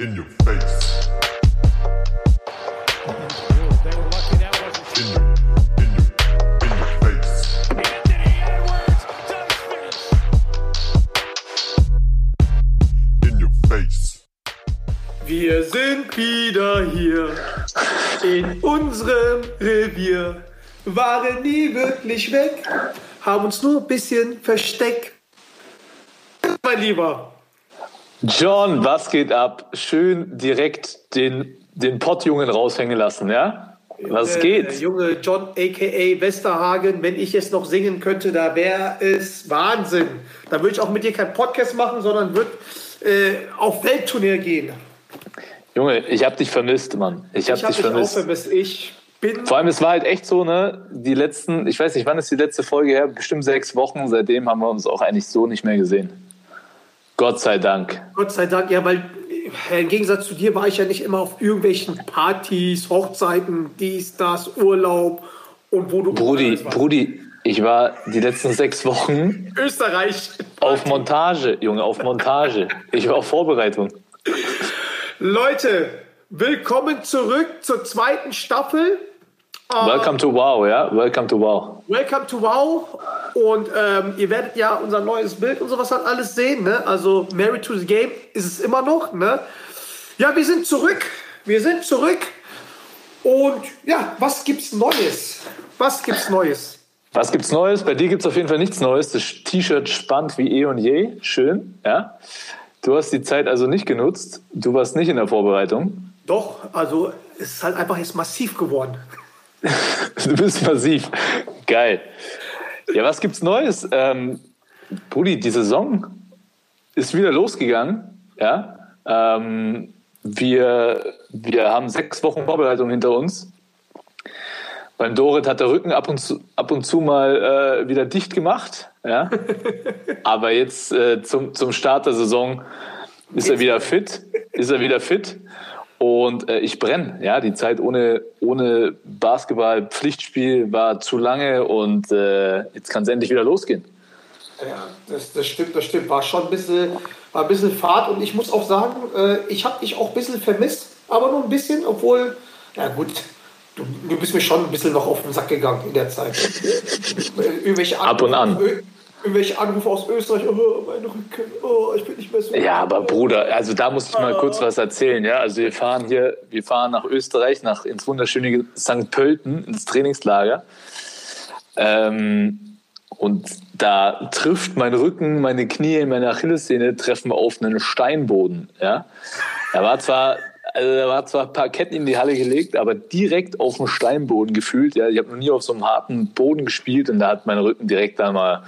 In your face. Wir sind wieder hier in unserem Revier, waren nie wirklich weg, haben uns nur ein bisschen versteckt. Mein Lieber, John, was geht ab? Schön direkt den, den Pottjungen raushängen lassen, ja? Was äh, geht? Junge John aka Westerhagen, wenn ich jetzt noch singen könnte, da wäre es Wahnsinn. Da würde ich auch mit dir keinen Podcast machen, sondern würde äh, auf Weltturnier gehen. Junge, ich hab dich vermisst, Mann. Ich hab habe dich dich auch vermisst. vermisst. Ich bin Vor allem, es war halt echt so, ne? Die letzten, ich weiß nicht, wann ist die letzte Folge her? Bestimmt sechs Wochen. Seitdem haben wir uns auch eigentlich so nicht mehr gesehen. Gott sei Dank. Gott sei Dank, ja, weil äh, im Gegensatz zu dir war ich ja nicht immer auf irgendwelchen Partys, Hochzeiten, dies, das, Urlaub und wo du Brudi. Brudi, ich war die letzten sechs Wochen Österreich. auf Montage, Junge, auf Montage. Ich war auf Vorbereitung. Leute, willkommen zurück zur zweiten Staffel. Äh, Welcome to Wow, ja? Welcome to Wow. Welcome to Wow. Und ähm, ihr werdet ja unser neues Bild und sowas halt alles sehen. Ne? Also Married to the Game ist es immer noch. Ne? Ja, wir sind zurück. Wir sind zurück. Und ja, was gibt's Neues? Was gibt's Neues? Was gibt's Neues? Bei dir gibt's auf jeden Fall nichts Neues. Das T-Shirt spannt wie eh und je. Schön, ja. Du hast die Zeit also nicht genutzt. Du warst nicht in der Vorbereitung. Doch, also es ist halt einfach jetzt massiv geworden. Du bist massiv. Geil. Ja, was gibt's Neues? Ähm, Brudi, die Saison ist wieder losgegangen. Ja. Ähm, wir, wir haben sechs Wochen Vorbereitung hinter uns. Beim Dorit hat der Rücken ab und zu, ab und zu mal äh, wieder dicht gemacht. Ja. Aber jetzt äh, zum, zum Start der Saison ist er wieder fit. Ist er wieder fit. Und äh, ich brenne. Ja, die Zeit ohne, ohne Basketball, Pflichtspiel war zu lange und äh, jetzt kann es endlich wieder losgehen. Ja, das, das stimmt, das stimmt. War schon ein bisschen, war ein bisschen Fahrt und ich muss auch sagen, äh, ich habe dich auch ein bisschen vermisst, aber nur ein bisschen, obwohl, ja gut, du, du bist mir schon ein bisschen noch auf den Sack gegangen in der Zeit. Äh, irgendwelche Ab und an. Irgendwelche Anrufe aus Österreich, oh, mein Rücken, oh, ich bin nicht mehr so. Ja, aber Bruder, also da muss ich mal kurz was erzählen. Ja, also wir fahren hier, wir fahren nach Österreich, nach ins wunderschöne St. Pölten, ins Trainingslager. Ähm, und da trifft mein Rücken, meine Knie, meine Achillessehne treffen auf einen Steinboden. Ja, da war zwar also da war zwar Parkett in die Halle gelegt, aber direkt auf dem Steinboden gefühlt. Ja, ich habe noch nie auf so einem harten Boden gespielt und da hat mein Rücken direkt einmal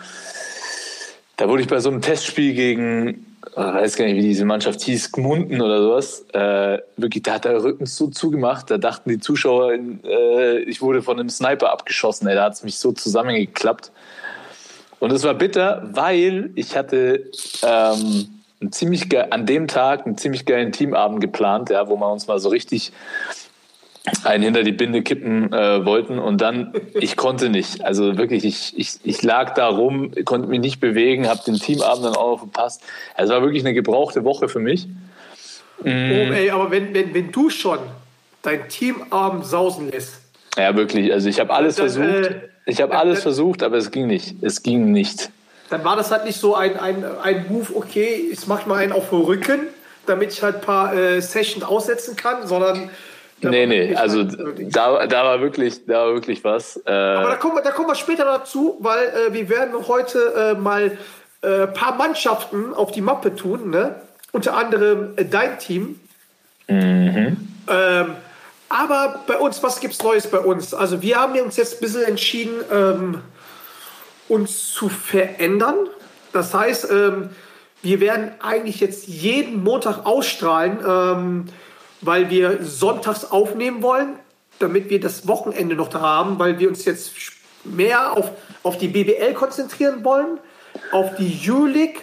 da wurde ich bei so einem Testspiel gegen, ich weiß gar nicht, wie diese Mannschaft hieß, Gmunden oder sowas, äh, wirklich, da hat der Rücken so zugemacht, da dachten die Zuschauer, äh, ich wurde von einem Sniper abgeschossen, ey, da hat es mich so zusammengeklappt. Und es war bitter, weil ich hatte ähm, einen ziemlich an dem Tag einen ziemlich geilen Teamabend geplant, ja, wo wir uns mal so richtig einen hinter die Binde kippen äh, wollten und dann, ich konnte nicht. Also wirklich, ich, ich, ich lag da rum, konnte mich nicht bewegen, habe den Teamabend dann auch noch verpasst. Es war wirklich eine gebrauchte Woche für mich. Oh, ey, aber wenn, wenn, wenn du schon dein Teamabend sausen lässt, Ja, wirklich. Also ich habe alles Dann, versucht. äh, Ich habe alles dann- versucht, aber es ging nicht. Es ging nicht. Dann war das halt nicht so ein, ein, ein Move, okay, ich mach mal einen auf den Rücken, damit ich halt ein paar äh, Sessions aussetzen kann, sondern. Nee, nee, also halt da, da war wirklich, da war wirklich was. Äh, Aber da kommen, wir, da kommen wir später dazu, weil äh, wir werden heute äh, mal ein äh, paar Mannschaften auf die Mappe tun, ne? unter anderem äh, dein Team. Ähm, aber bei uns, was gibt's Neues bei uns? Also wir haben uns jetzt ein bisschen entschieden, ähm, uns zu verändern. Das heißt, ähm, wir werden eigentlich jetzt jeden Montag ausstrahlen, ähm, weil wir sonntags aufnehmen wollen, damit wir das Wochenende noch da haben, weil wir uns jetzt mehr auf, auf die BBL konzentrieren wollen, auf die Euroleague,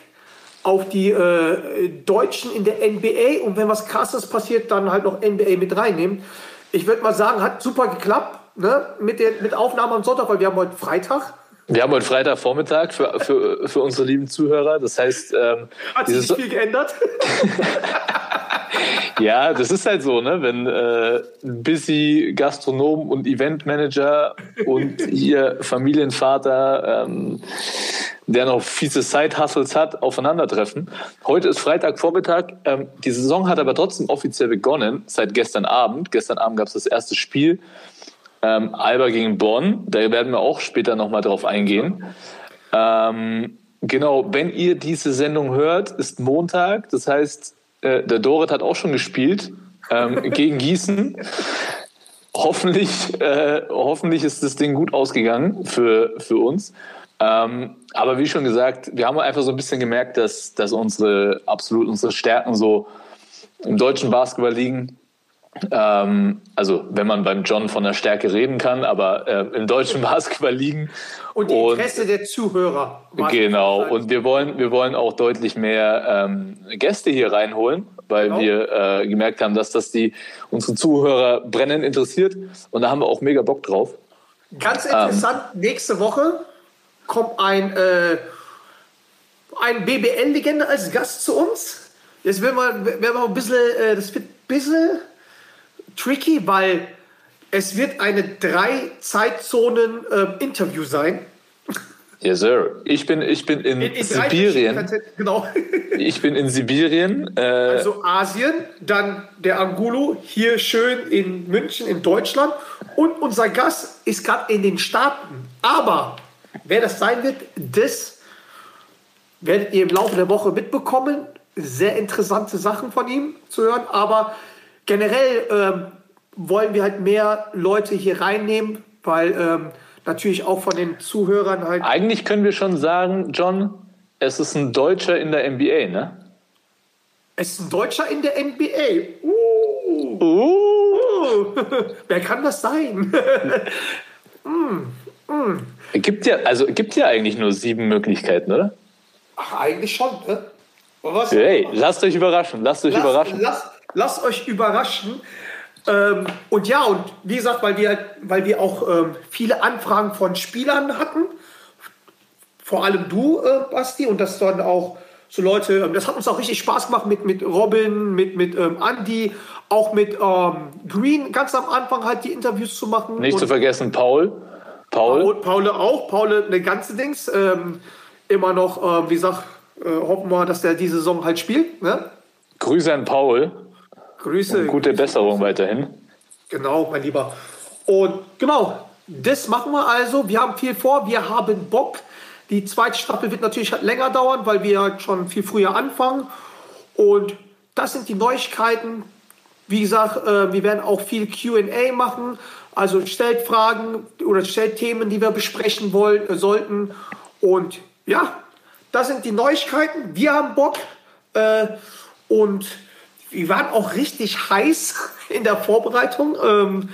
auf die äh, Deutschen in der NBA und wenn was Krasses passiert, dann halt noch NBA mit reinnehmen. Ich würde mal sagen, hat super geklappt ne? mit der mit Aufnahme am Sonntag, weil wir haben heute Freitag. Wir haben heute Freitagvormittag für, für, für unsere lieben Zuhörer. Das heißt, ähm, Hat sich nicht viel geändert? ja, das ist halt so, ne? Wenn äh, ein busy Gastronom und Eventmanager und hier Familienvater, ähm, der noch fiese Side-Hustles hat, aufeinandertreffen. Heute ist Freitagvormittag. Ähm, die Saison hat aber trotzdem offiziell begonnen seit gestern Abend. Gestern Abend gab es das erste Spiel. Ähm, Alba gegen Bonn. Da werden wir auch später nochmal drauf eingehen. Ähm, genau, wenn ihr diese Sendung hört, ist Montag. Das heißt, äh, der Dorit hat auch schon gespielt ähm, gegen Gießen. Hoffentlich, äh, hoffentlich ist das Ding gut ausgegangen für, für uns. Ähm, aber wie schon gesagt, wir haben einfach so ein bisschen gemerkt, dass, dass unsere absolut unsere Stärken so im deutschen Basketball liegen. Ähm, also wenn man beim John von der Stärke reden kann, aber äh, im deutschen Basketball liegen. Und die Interesse der Zuhörer. Genau, und wir wollen, wir wollen auch deutlich mehr ähm, Gäste hier reinholen, weil Genau. wir äh, gemerkt haben, dass das die unsere Zuhörer brennend interessiert. Und da haben wir auch mega Bock drauf. Ganz interessant, nächste Woche kommt ein, äh, ein BBL-Legende als Gast zu uns. Jetzt werden wir, werden wir ein bisschen, äh, das wird ein bisschen tricky, weil es wird eine drei Zeitzonen äh, Interview sein. Yes, sir. Ich bin, ich bin in, In, in Sibirien. Genau. Ich bin in Sibirien. Äh, Also Asien, dann der Angulo hier schön in München in Deutschland und unser Gast ist gerade in den Staaten. Aber wer das sein wird, das werdet ihr im Laufe der Woche mitbekommen. Sehr interessante Sachen von ihm zu hören, aber generell ähm, wollen wir halt mehr Leute hier reinnehmen, weil ähm, natürlich auch von den Zuhörern halt eigentlich können wir schon sagen, John, es ist ein Deutscher in der NBA, ne? es ist ein Deutscher in der NBA. Uh. Uh. Wer kann das sein? Gibt ja, also gibt ja eigentlich nur sieben Möglichkeiten, oder? Ach, eigentlich schon. Ne? Hey, lasst euch überraschen, lasst euch Lasst, überraschen. lasst, lasst euch überraschen. Ähm, und ja, und wie gesagt, weil wir, weil wir auch ähm, viele Anfragen von Spielern hatten, vor allem du, äh, Basti, und das dann auch so Leute, ähm, das hat uns auch richtig Spaß gemacht mit, mit Robin, mit, mit ähm, Andy, auch mit ähm, Green ganz am Anfang halt die Interviews zu machen. Nicht und zu vergessen, Paul. Paul, Und Paule auch. Paule eine ganze Dings. Ähm, immer noch, ähm, wie gesagt, äh, hoffen wir, dass der diese Saison halt spielt. Ne? Grüße an Paul. Grüße. Gute Besserung weiterhin. Genau, mein Lieber. Und genau, das machen wir also. Wir haben viel vor, wir haben Bock. Die zweite Staffel wird natürlich halt länger dauern, weil wir halt schon viel früher anfangen. Und das sind die Neuigkeiten. Wie gesagt, äh, wir werden auch viel QA machen. Also stellt Fragen oder stellt Themen, die wir besprechen wollen, äh, sollten. Und ja, das sind die Neuigkeiten. Wir haben Bock. Äh, und wir waren auch richtig heiß in der Vorbereitung. Ähm,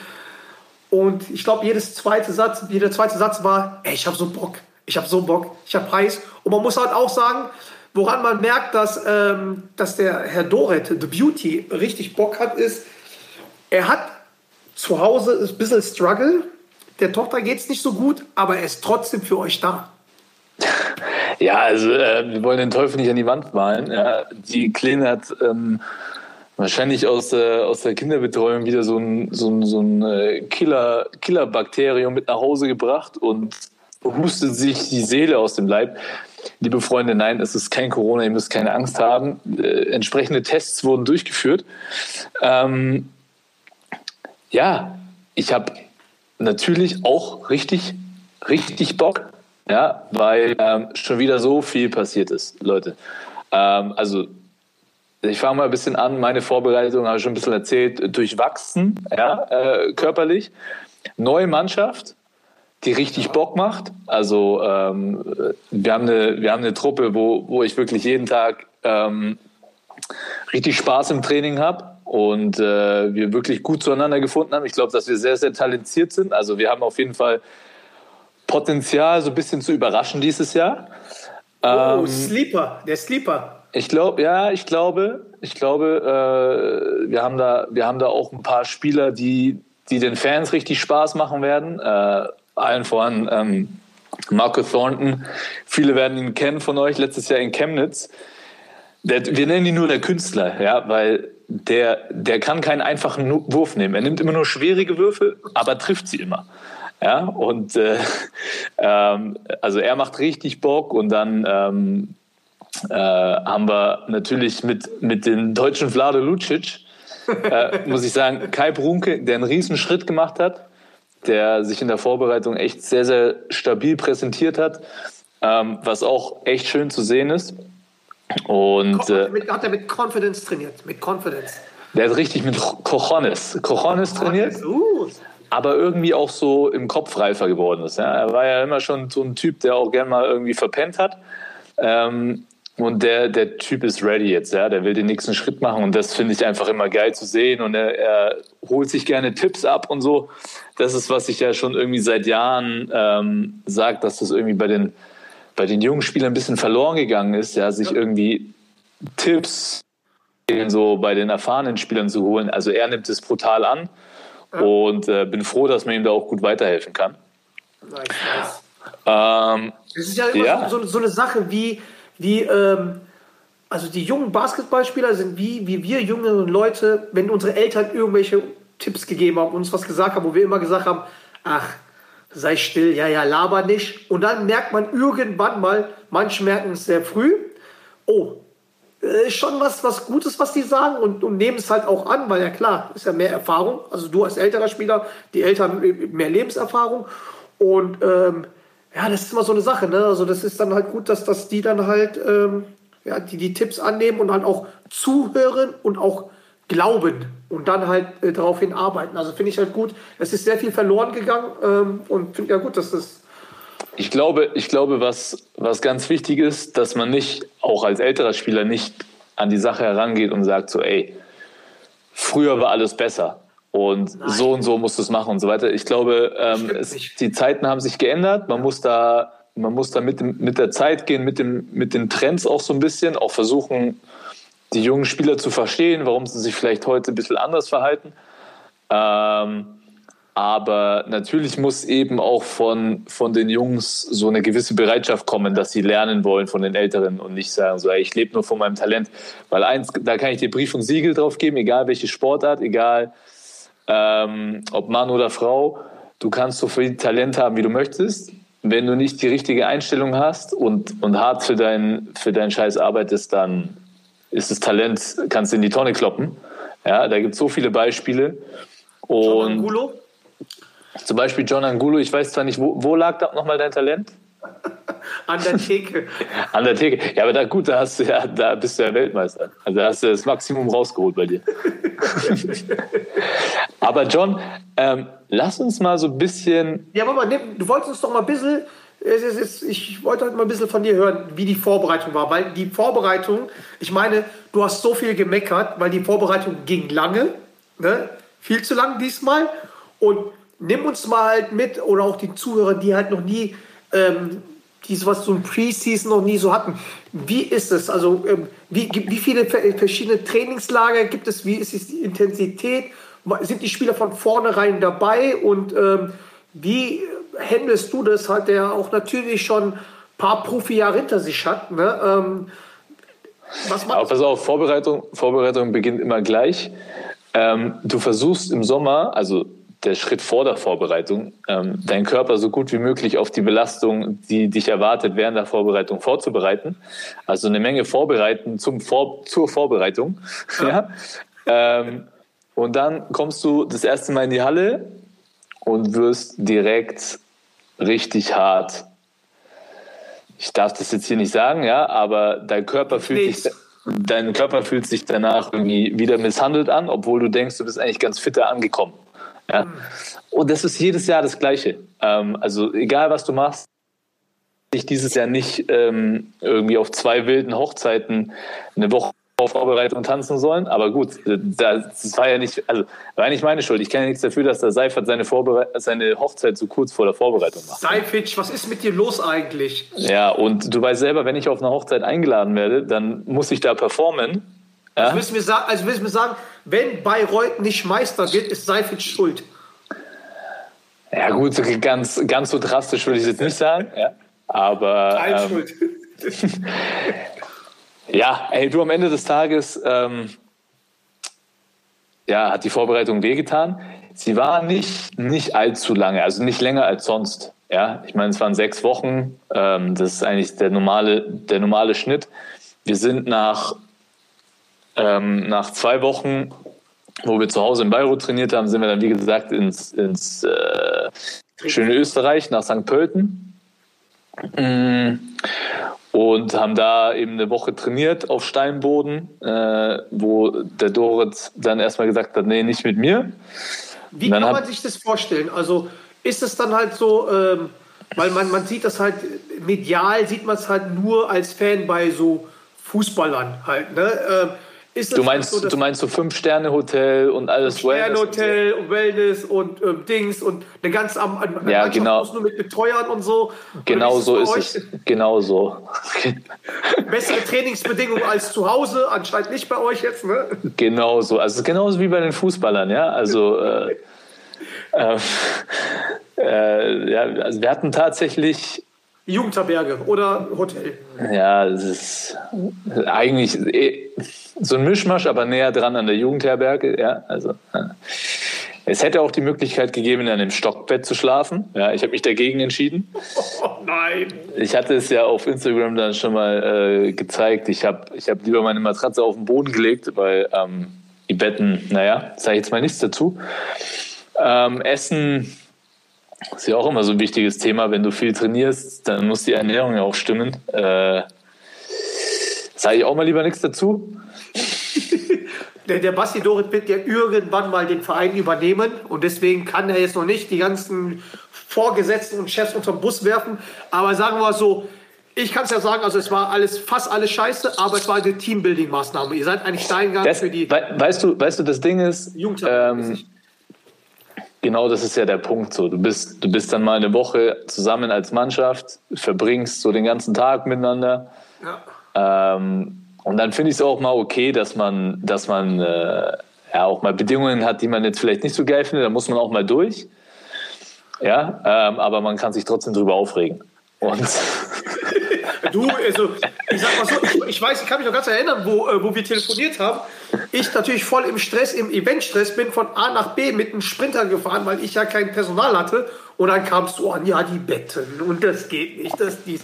und ich glaube, jedes zweite Satz, jeder zweite Satz war, ey, ich habe so Bock, ich habe so Bock, ich habe heiß. Und man muss halt auch sagen, woran man merkt, dass, ähm, dass der Herr Doret, The Beauty, richtig Bock hat, ist, er hat zu Hause ein bisschen Struggle. Der Tochter geht es nicht so gut, aber er ist trotzdem für euch da. Ja, also äh, wir wollen den Teufel nicht an die Wand malen. Ja. Die Kleine hat ähm, wahrscheinlich aus, der aus der Kinderbetreuung wieder so ein, so ein, so ein äh, Killer, Killerbakterium mit nach Hause gebracht und hustet sich die Seele aus dem Leib. Liebe Freunde, nein, es ist kein Corona, ihr müsst keine Angst haben. Äh, entsprechende Tests wurden durchgeführt. Ähm, ja, ich habe natürlich auch richtig, richtig Bock, ja, weil ähm, schon wieder so viel passiert ist, Leute. Ähm, also ich fange mal ein bisschen an. Meine Vorbereitung habe ich schon ein bisschen erzählt, durchwachsen, ja, äh, körperlich. Neue Mannschaft, die richtig Bock macht. Also ähm, wir, haben eine, wir haben eine Truppe, wo, wo ich wirklich jeden Tag ähm, richtig Spaß im Training habe und äh, wir wirklich gut zueinander gefunden haben. Ich glaube, dass wir sehr, sehr talentiert sind. Also wir haben auf jeden Fall Potenzial, so ein bisschen zu überraschen dieses Jahr. Oh, Ähm, Sleeper, der Sleeper. Ich glaube, ja, ich glaube, ich glaube, äh, wir haben da, wir haben da auch ein paar Spieler, die, die den Fans richtig Spaß machen werden. Äh, allen voran ähm, Marco Thornton, viele werden ihn kennen von euch, letztes Jahr in Chemnitz. Der, wir nennen ihn nur der Künstler, ja, weil der, der kann keinen einfachen Wurf nehmen. Er nimmt immer nur schwierige Würfe, aber trifft sie immer. Ja, und äh, ähm, also er macht richtig Bock und dann ähm, äh, haben wir natürlich mit, mit dem deutschen Vlade Lucic, äh, muss ich sagen, Kai Brunke, der einen riesen Schritt gemacht hat, der sich in der Vorbereitung echt sehr, sehr stabil präsentiert hat, ähm, was auch echt schön zu sehen ist. Und äh, hat er mit Confidence trainiert. Mit Confidence. der hat richtig mit Cojones, Cojones trainiert, Uh, aber irgendwie auch so im Kopf reifer geworden ist. Ja. Er war ja immer schon so ein Typ, der auch gern mal irgendwie verpennt hat. Ähm, und der, der Typ ist ready jetzt, ja. Der will den nächsten Schritt machen und das finde ich einfach immer geil zu sehen. Und er, er holt sich gerne Tipps ab und so. Das ist, was ich ja schon irgendwie seit Jahren ähm, sage, dass das irgendwie bei den, bei den jungen Spielern ein bisschen verloren gegangen ist, ja, sich irgendwie Tipps so bei den erfahrenen Spielern zu holen. Also er nimmt es brutal an und äh, bin froh, dass man ihm da auch gut weiterhelfen kann. nice, nice. Ähm, Es ist ja immer Ja. So, so eine Sache wie, wie ähm, also die jungen Basketballspieler sind wie, wie wir jüngeren Leute, wenn unsere Eltern irgendwelche Tipps gegeben haben, uns was gesagt haben, wo wir immer gesagt haben, ach, sei still, ja, ja, laber nicht. Und dann merkt man irgendwann mal, manche merken es sehr früh, oh, äh, ist schon was, was Gutes, was die sagen und, und nehmen es halt auch an, weil ja klar, ist ja mehr Erfahrung. Also du als älterer Spieler, die Eltern mehr Lebenserfahrung. Und ähm, ja, das ist immer so eine Sache. Ne? Also das ist dann halt gut, dass, dass die dann halt ähm, ja, die, die Tipps annehmen und halt auch zuhören und auch glauben und dann halt äh, daraufhin arbeiten. Also finde ich halt gut. Es ist sehr viel verloren gegangen ähm, und finde ja gut, dass das Ich glaube, ich glaube was, was ganz wichtig ist, dass man nicht, auch als älterer Spieler, nicht an die Sache herangeht und sagt so, ey, früher war alles besser und so und so musst du es machen und so weiter. Ich glaube, ähm, es, die Zeiten haben sich geändert. Man muss da, man muss da mit, dem, mit der Zeit gehen, mit, dem, mit den Trends auch so ein bisschen, auch versuchen, die jungen Spieler zu verstehen, warum sie sich vielleicht heute ein bisschen anders verhalten. Ähm, aber natürlich muss eben auch von, von den Jungs so eine gewisse Bereitschaft kommen, dass sie lernen wollen von den Älteren und nicht sagen, so, ey, ich lebe nur von meinem Talent. Weil eins, da kann ich dir Brief und Siegel drauf geben, egal welche Sportart, egal ähm, ob Mann oder Frau, du kannst so viel Talent haben, wie du möchtest. Wenn du nicht die richtige Einstellung hast und, und hart für, dein, für deinen Scheiß arbeitest, dann ist das Talent, kannst du in die Tonne kloppen. Ja, da gibt es so viele Beispiele. John Und Angulo, zum Beispiel John Angulo, ich weiß zwar nicht, wo, wo lag da nochmal dein Talent? An der Theke. An der Theke. Ja, aber da gut, da hast du ja, da bist du ja Weltmeister. Also da hast du das Maximum rausgeholt bei dir. aber John, ähm, lass uns mal so ein bisschen. Ja, aber du wolltest uns doch mal ein bisschen, ich wollte halt mal ein bisschen von dir hören, wie die Vorbereitung war. Weil die Vorbereitung, ich meine, du hast so viel gemeckert, weil die Vorbereitung ging lange, ne? viel zu lang diesmal. Und nimm uns mal halt mit, oder auch die Zuhörer, die halt noch nie, ähm, die sowas so ein Preseason noch nie so hatten. Wie ist es? Also, ähm, wie, wie viele ver- verschiedene Trainingslager gibt es? Wie ist die Intensität? Sind die Spieler von vornherein dabei? Und ähm, wie handelst du das halt, der auch natürlich schon ein paar Profijahre hinter sich hat? Ne? Ähm, was macht pass auf, Vorbereitung, Vorbereitung beginnt immer gleich. Ähm, du versuchst im Sommer, also der Schritt vor der Vorbereitung, ähm, deinen Körper so gut wie möglich auf die Belastung, die dich erwartet, während der Vorbereitung vorzubereiten. Also eine Menge vorbereiten zum vor zur Vorbereitung. Ja. Ähm, und dann kommst du das erste Mal in die Halle und wirst direkt richtig hart. Ich darf das jetzt hier nicht sagen, ja, aber dein Körper fühlt Nichts. sich, dein Körper fühlt sich danach irgendwie wieder misshandelt an, obwohl du denkst, du bist eigentlich ganz fitter angekommen. Ja. Und das ist jedes Jahr das Gleiche. Ähm, also egal, was du machst, ich dieses Jahr nicht ähm, irgendwie auf zwei wilden Hochzeiten eine Woche vor Vorbereitung tanzen sollen. Aber gut, äh, das war ja nicht, also war ja nicht meine Schuld. Ich kann ja nichts dafür, dass der Seifert seine, Vorbere seine Hochzeit so kurz vor der Vorbereitung macht. Seific, was ist mit dir los eigentlich? Ja, und du weißt selber, wenn ich auf eine Hochzeit eingeladen werde, dann muss ich da performen. Ja? Also du mir sagen, also du mir sagen wenn Bayreuth nicht Meister wird, ist Seific schuld. Ja, gut, so ganz, ganz so drastisch würde ich es jetzt nicht sagen. Ja. Aber ähm, schuld. ja, ey, du am Ende des Tages ähm, ja, hat die Vorbereitung wehgetan. Sie war nicht, nicht allzu lange, also nicht länger als sonst. Ja, ich meine, es waren sechs Wochen. Ähm, das ist eigentlich der normale, der normale Schnitt. Wir sind nach, ähm, nach zwei Wochen, wo wir zu Hause in Bayreuth trainiert haben, sind wir dann, wie gesagt, ins, ins äh, schöne Österreich, nach St. Pölten. Mm, Und haben da eben eine Woche trainiert auf Steinboden, äh, wo der Doritz dann erstmal gesagt hat, nee, nicht mit mir. Wie kann man sich das vorstellen? Also ist es dann halt so, ähm, weil man, man sieht das halt, medial sieht man es halt nur als Fan bei so Fußballern halt. Ne? Ähm, Du meinst, so, du meinst so Fünf-Sterne-Hotel und alles Sternhotel und Wellness und ähm, Dings und eine ganz am, an Ja, genau. nur mit Betreuern und so. Genau wie so ist euch? es. Genau so. Bessere Trainingsbedingungen als zu Hause, anscheinend nicht bei euch jetzt, ne? Genau so. Also genauso wie bei den Fußballern, ja. Also, äh, äh, äh, ja, also wir hatten tatsächlich, Jugendherberge oder Hotel. ja, es ist eigentlich eh so ein Mischmasch, aber näher dran an der Jugendherberge, ja. Also es hätte auch die Möglichkeit gegeben, in einem Stockbett zu schlafen. Ja, ich habe mich dagegen entschieden. Oh nein. Ich hatte es ja auf Instagram dann schon mal äh, gezeigt. Ich habe ich hab lieber meine Matratze auf den Boden gelegt, weil ähm, die Betten, naja, sage ich jetzt mal nichts dazu. Ähm, Essen ist ja auch immer so ein wichtiges Thema. Wenn du viel trainierst, dann muss die Ernährung ja auch stimmen. Äh, sage ich auch mal lieber nichts dazu. Der, der Basti Dorit wird ja irgendwann mal den Verein übernehmen und deswegen kann er jetzt noch nicht die ganzen Vorgesetzten und Chefs unterm Bus werfen. Aber sagen wir mal so, ich kann es ja sagen, also es war alles, fast alles scheiße, aber es war eine Teambuilding-Maßnahme. Ihr seid eigentlich Steingang Das, für die wei- weißt, du, weißt du, das Ding ist, ähm, Genau, das ist ja der Punkt. So, du bist, du bist dann mal eine Woche zusammen als Mannschaft, verbringst so den ganzen Tag miteinander. ja. Ähm, und dann finde ich es auch mal okay, dass man, dass man äh, ja auch mal Bedingungen hat, die man jetzt vielleicht nicht so geil findet. Da muss man auch mal durch. Ja, ähm, aber man kann sich trotzdem drüber aufregen. Und Du, also, ich sag mal so, ich, weiß, ich kann mich noch ganz erinnern, wo, äh, wo wir telefoniert haben. Ich natürlich voll im Stress, im Eventstress, bin von A nach B mit einem Sprinter gefahren, weil ich ja kein Personal hatte. Und dann kamst du an, ja, die Betten und das geht nicht, das dies.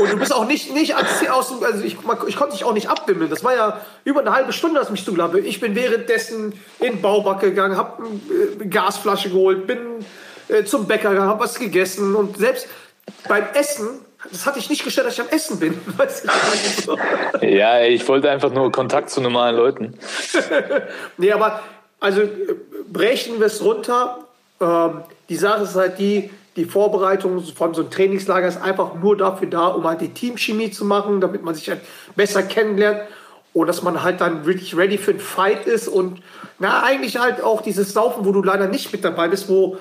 Und du bist auch nicht, nicht aus dem, also ich, ich konnte dich auch nicht abwimmeln. Das war ja über eine halbe Stunde, dass mich zugelabe. Ich bin währenddessen in Baumarkt gegangen, hab eine äh, Gasflasche geholt, bin äh, zum Bäcker gegangen, hab was gegessen und selbst beim Essen, das hatte ich nicht gestellt, dass ich am Essen bin. Ja, ich wollte einfach nur Kontakt zu normalen Leuten. nee, aber also brechen wir es runter. Ähm, die Sache ist halt die, die Vorbereitung von so einem Trainingslager ist einfach nur dafür da, um halt die Teamchemie zu machen, damit man sich halt besser kennenlernt und dass man halt dann wirklich ready für einen Fight ist und na, eigentlich halt auch dieses Saufen, wo du leider nicht mit dabei bist, wo,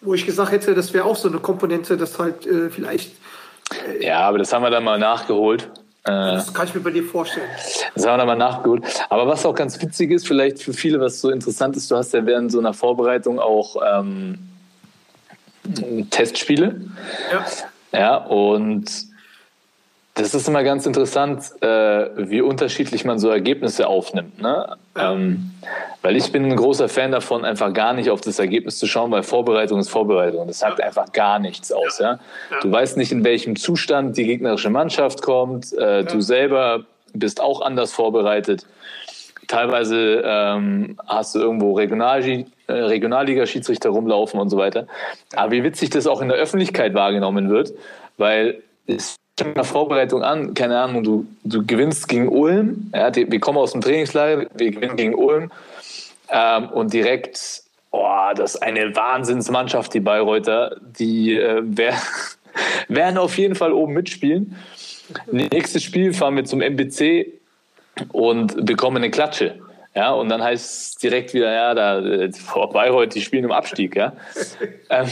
wo ich gesagt hätte, das wäre auch so eine Komponente, dass halt äh, vielleicht, Ja, aber das haben wir dann mal nachgeholt. Äh, das kann ich mir bei dir vorstellen. Das haben wir dann mal nachgeholt. Aber was auch ganz witzig ist, vielleicht für viele, was so interessant ist, du hast ja während so einer Vorbereitung auch ähm, Testspiele. Ja. Ja, und das ist immer ganz interessant, äh, wie unterschiedlich man so Ergebnisse aufnimmt. Ne? Ähm, weil ich bin ein großer Fan davon, einfach gar nicht auf das Ergebnis zu schauen, weil Vorbereitung ist Vorbereitung. Das sagt einfach gar nichts aus. Ja? Du weißt nicht, in welchem Zustand die gegnerische Mannschaft kommt. Äh, Du selber bist auch anders vorbereitet. Teilweise ähm, hast du irgendwo Regional äh, Regionalliga-Schiedsrichter rumlaufen und so weiter. Aber wie witzig das auch in der Öffentlichkeit wahrgenommen wird, weil es in Vorbereitung an, keine Ahnung, du, du gewinnst gegen Ulm, ja, die, wir kommen aus dem Trainingslager, wir gewinnen gegen Ulm ähm, und direkt, oh, das ist eine Wahnsinnsmannschaft, die Bayreuther, die äh, wär, werden auf jeden Fall oben mitspielen. Nächstes Spiel fahren wir zum MBC und bekommen eine Klatsche. Ja, und dann heißt es direkt wieder, ja, da äh, vor Bayreuth, die spielen im Abstieg, ja. ähm,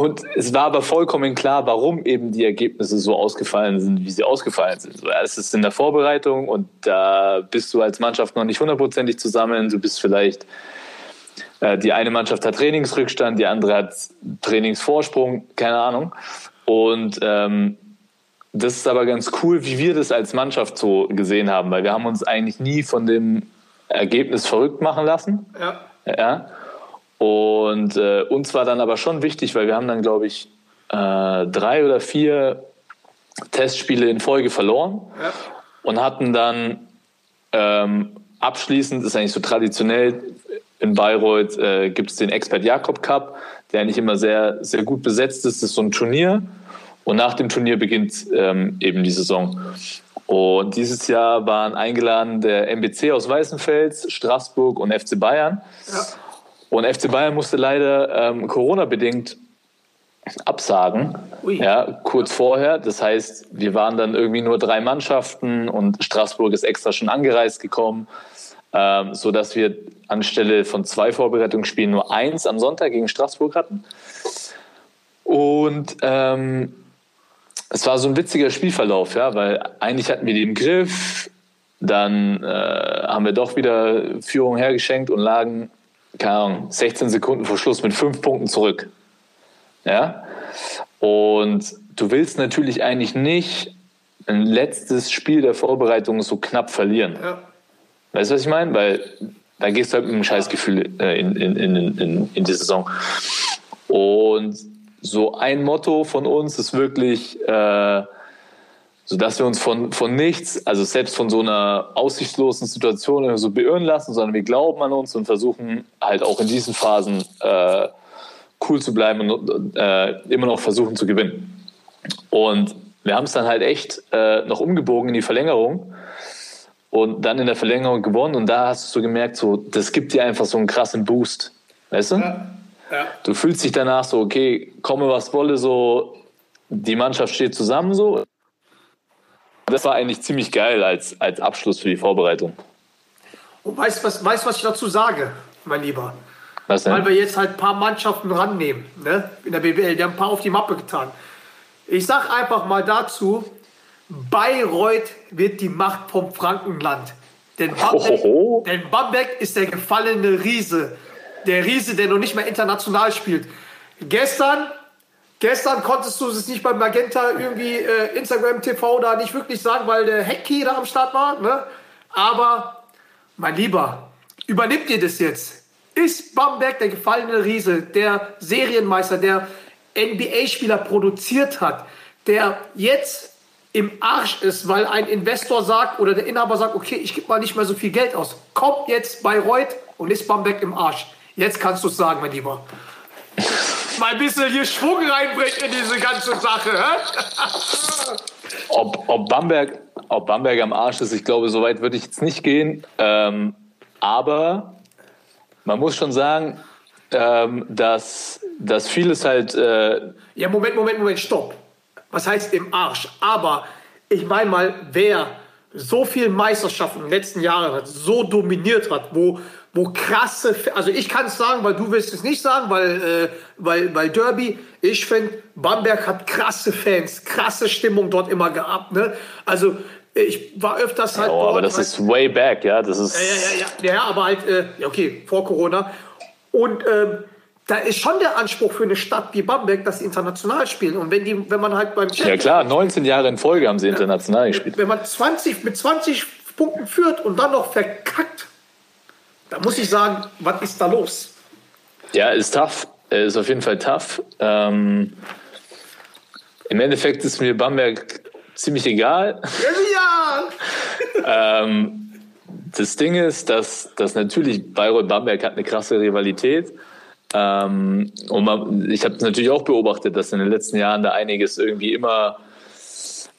und es war aber vollkommen klar, warum eben die Ergebnisse so ausgefallen sind, wie sie ausgefallen sind. Es ist in der Vorbereitung und da bist du als Mannschaft noch nicht hundertprozentig zusammen. Du bist vielleicht Äh, die eine Mannschaft hat Trainingsrückstand, die andere hat Trainingsvorsprung, keine Ahnung. Und ähm, das ist aber ganz cool, wie wir das als Mannschaft so gesehen haben, weil wir haben uns eigentlich nie von dem Ergebnis verrückt machen lassen. Ja. Ja. Und äh, uns war dann aber schon wichtig, weil wir haben dann, glaube ich, äh, drei oder vier Testspiele in Folge verloren Ja. und hatten dann ähm, abschließend, ist eigentlich so traditionell, in Bayreuth äh, gibt es den Expert Jakob Cup, der eigentlich immer sehr, sehr gut besetzt ist. Das ist so ein Turnier. Und nach dem Turnier beginnt ähm, eben die Saison. Und dieses Jahr waren eingeladen der MBC aus Weißenfels, Straßburg und FC Bayern. Ja. Und FC Bayern musste leider ähm, Corona-bedingt absagen. Ui. Ja, kurz vorher. Das heißt, wir waren dann irgendwie nur drei Mannschaften und Straßburg ist extra schon angereist gekommen, ähm, so dass wir anstelle von zwei Vorbereitungsspielen nur eins am Sonntag gegen Straßburg hatten. Und ähm, es war so ein witziger Spielverlauf, ja, weil eigentlich hatten wir die im Griff, dann äh, haben wir doch wieder Führung hergeschenkt und lagen, keine Ahnung, 16 Sekunden vor Schluss mit fünf Punkten zurück. Ja. Und du willst natürlich eigentlich nicht ein letztes Spiel der Vorbereitung so knapp verlieren. Ja. Weißt du, was ich meine? Weil da gehst du halt mit einem Scheißgefühl äh, in, in, in, in, in die Saison. Und so ein Motto von uns ist wirklich, äh, so dass wir uns von, von nichts, also selbst von so einer aussichtslosen Situation so beirren lassen, sondern wir glauben an uns und versuchen halt auch in diesen Phasen äh, cool zu bleiben und äh, immer noch versuchen zu gewinnen. Und wir haben es dann halt echt äh, noch umgebogen in die Verlängerung und dann in der Verlängerung gewonnen und da hast du so gemerkt, so, das gibt dir einfach so einen krassen Boost. Weißt du? Ja. Ja. Du fühlst dich danach so, okay, komme was wolle, so, die Mannschaft steht zusammen so. Das war eigentlich ziemlich geil als, als Abschluss für die Vorbereitung. Und weißt du, was, weißt, was ich dazu sage, mein Lieber? Was Weil wir denn? jetzt halt ein paar Mannschaften rannehmen, ne? In der BWL, die haben ein paar auf die Mappe getan. Ich sag einfach mal dazu, Bayreuth wird die Macht vom Frankenland. Denn Bamberg, denn Bamberg ist der gefallene Riese. Der Riese, der noch nicht mehr international spielt. Gestern, gestern konntest du es nicht beim Magenta irgendwie äh, Instagram TV da nicht wirklich sagen, weil der Hecki da am Start war. Ne? Aber mein Lieber, übernimmt ihr das jetzt? Ist Bamberg der gefallene Riese, der Serienmeister, der NBA-Spieler produziert hat, der jetzt im Arsch ist, weil ein Investor sagt oder der Inhaber sagt, okay, ich gebe mal nicht mehr so viel Geld aus. Kommt jetzt Bayreuth und ist Bamberg im Arsch. Jetzt kannst du es sagen, mein Lieber. Mal ein bisschen hier Schwung reinbringen in diese ganze Sache. Ob, ob, Bamberg, ob Bamberg am Arsch ist, ich glaube, so weit würde ich jetzt nicht gehen. Ähm, aber man muss schon sagen, ähm, dass, dass vieles halt äh, Ja, Moment, Moment, Moment, stopp. Was heißt im Arsch? Aber ich meine mal, wer so viel Meisterschaften in den letzten Jahren hat, so dominiert hat, wo, wo krasse, also ich kann es sagen, weil du willst es nicht sagen, weil, äh, weil, weil Derby, ich finde, Bamberg hat krasse Fans, krasse Stimmung dort immer gehabt. Ne? Also ich war öfters halt oh, aber das weil- ist way back, ja. Das ist, ja, ja, ja, ja, ja, aber halt, äh, ja, okay, vor Corona. Und ähm, da ist schon der Anspruch für eine Stadt wie Bamberg, dass sie international spielen. Und wenn, die, wenn man halt beim ja klar, 19 Jahre in Folge haben sie international gespielt. wenn man 20, mit 20 Punkten führt und dann noch verkackt, da muss ich sagen, was ist da los? Ja, ist tough. Ist auf jeden Fall tough. Ähm, Im Endeffekt ist mir Bamberg ziemlich egal. Ja! Ähm, das Ding ist, dass, dass natürlich Bayreuth-Bamberg hat eine krasse Rivalität. Ähm, und man, ich habe natürlich auch beobachtet, dass in den letzten Jahren da einiges irgendwie immer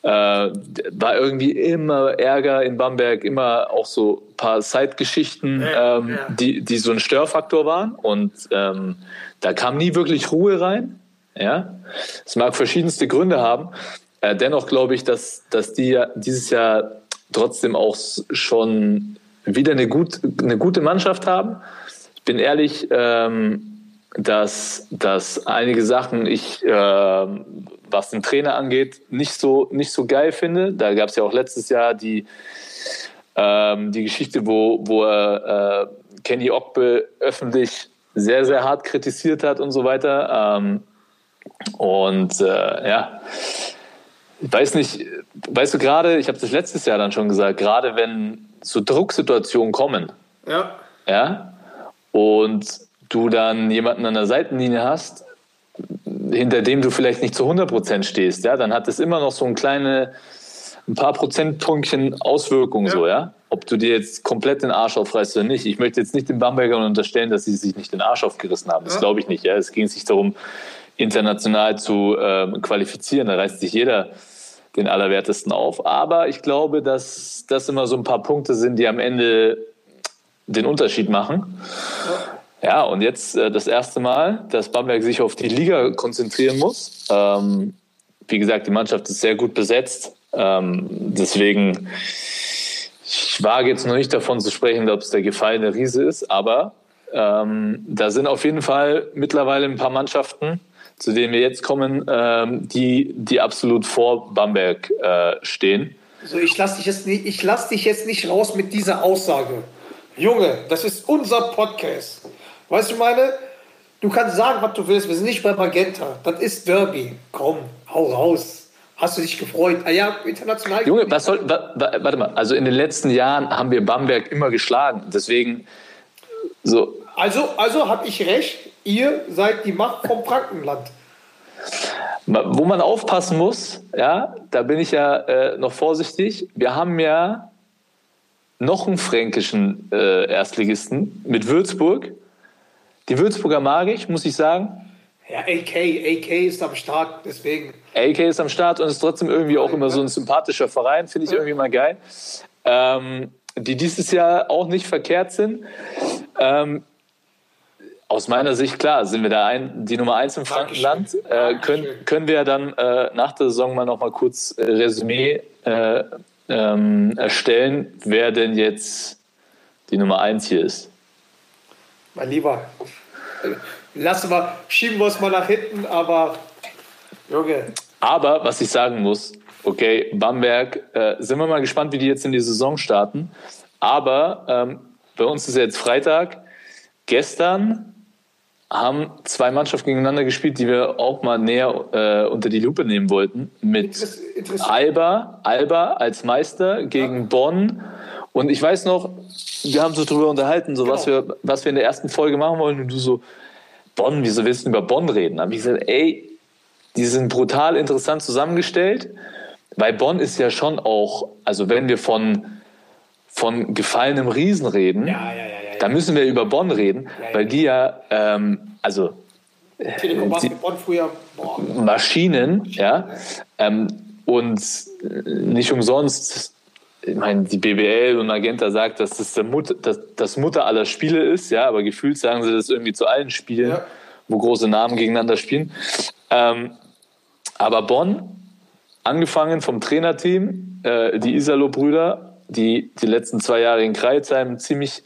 äh, war irgendwie immer Ärger in Bamberg, immer auch so paar Zeitgeschichten, Ja, ähm, ja. die, die so ein Störfaktor waren. Und ähm, da kam nie wirklich Ruhe rein. Ja, es mag verschiedenste Gründe haben. Äh, dennoch glaube ich, dass, dass die ja dieses Jahr trotzdem auch schon wieder eine, gut, eine gute Mannschaft haben. Ich bin ehrlich, ähm, dass, dass einige Sachen ich, ähm, was den Trainer angeht, nicht so, nicht so geil finde. Da gab es ja auch letztes Jahr die, ähm, die Geschichte, wo, wo er äh, Kenny Ogbe öffentlich sehr, sehr hart kritisiert hat und so weiter. Ähm, und äh, ja, ich weiß nicht, weißt du gerade, ich habe das letztes Jahr dann schon gesagt, gerade wenn so Drucksituationen kommen, Ja. ja, und du dann jemanden an der Seitenlinie hast, hinter dem du vielleicht nicht zu 100% stehst, ja, dann hat es immer noch so ein kleine, ein paar Prozentpunktchen Auswirkungen Ja. so, ja. Ob du dir jetzt komplett den Arsch aufreißt oder nicht. Ich möchte jetzt nicht den Bambergern unterstellen, dass sie sich nicht den Arsch aufgerissen haben. Das Ja. glaube ich nicht, ja. Es ging sich darum, international zu ähm, qualifizieren. Da reißt sich jeder den Allerwertesten auf. Aber ich glaube, dass das immer so ein paar Punkte sind, die am Ende den Unterschied machen. Ja, und jetzt äh, das erste Mal, dass Bamberg sich auf die Liga konzentrieren muss. Ähm, wie gesagt, die Mannschaft ist sehr gut besetzt. Ähm, deswegen, ich wage jetzt noch nicht davon zu sprechen, ob es der gefallene Riese ist, aber ähm, da sind auf jeden Fall mittlerweile ein paar Mannschaften, zu denen wir jetzt kommen, ähm, die, die absolut vor Bamberg äh, stehen. So, ich lass dich jetzt nicht, ich lass dich jetzt nicht raus mit dieser Aussage. Junge, das ist unser Podcast. Weißt du, meine, du kannst sagen, was du willst. Wir sind nicht bei Magenta. Das ist Derby. Komm, hau raus. Hast du dich gefreut? Ah ja, international. Junge, was soll, wa, wa, warte mal, also in den letzten Jahren haben wir Bamberg immer geschlagen. Deswegen, so, Also, also habe ich recht. Ihr seid die Macht vom Frankenland. wo man aufpassen muss, ja, da bin ich ja äh, noch vorsichtig. Wir haben ja noch einen fränkischen äh, Erstligisten mit Würzburg. Die Würzburger mag ich, muss ich sagen. Ja, AK, AK ist am Start, deswegen. AK ist am Start und ist trotzdem irgendwie auch immer so ein sympathischer Verein, finde ich irgendwie mal geil. Ähm, die dieses Jahr auch nicht verkehrt sind. Ähm, aus meiner Sicht, klar, sind wir da ein, die Nummer eins im Frankenland. Äh, können, können wir dann äh, nach der Saison mal noch mal kurz äh, Resümee äh, ähm, erstellen, wer denn jetzt die Nummer eins hier ist. Mein Lieber, lassen wir, schieben wir es mal nach hinten, aber Junge, Aber was ich sagen muss, okay, Bamberg, äh, sind wir mal gespannt, wie die jetzt in die Saison starten. Aber ähm, bei uns ist jetzt Freitag. Gestern haben zwei Mannschaften gegeneinander gespielt, die wir auch mal näher äh, unter die Lupe nehmen wollten. Mit. Alba, Alba als Meister gegen Bonn. Und ich weiß noch, wir haben so drüber unterhalten, so was, Genau. wir, was wir in der ersten Folge machen wollen. Und du so, Bonn, wieso willst du über Bonn reden? Da habe ich gesagt, ey, die sind brutal interessant zusammengestellt, weil Bonn ist ja schon auch, also wenn wir von, von gefallenem Riesen reden, ja, ja, ja, dann müssen wir über Bonn reden, weil die ja, ähm, also Telekom Basketball früher, boah, Maschinen, ja, ähm, und äh, nicht umsonst, ich meine, die BBL und Magenta sagt, dass das der Mut, dass das Mutter aller Spiele ist, ja, aber gefühlt sagen sie das irgendwie zu allen Spielen, Ja. wo große Namen gegeneinander spielen. Ähm, aber Bonn, angefangen vom Trainerteam, äh, die Isalo-Brüder, die die letzten zwei Jahre in Kreilsheim einen ziemlich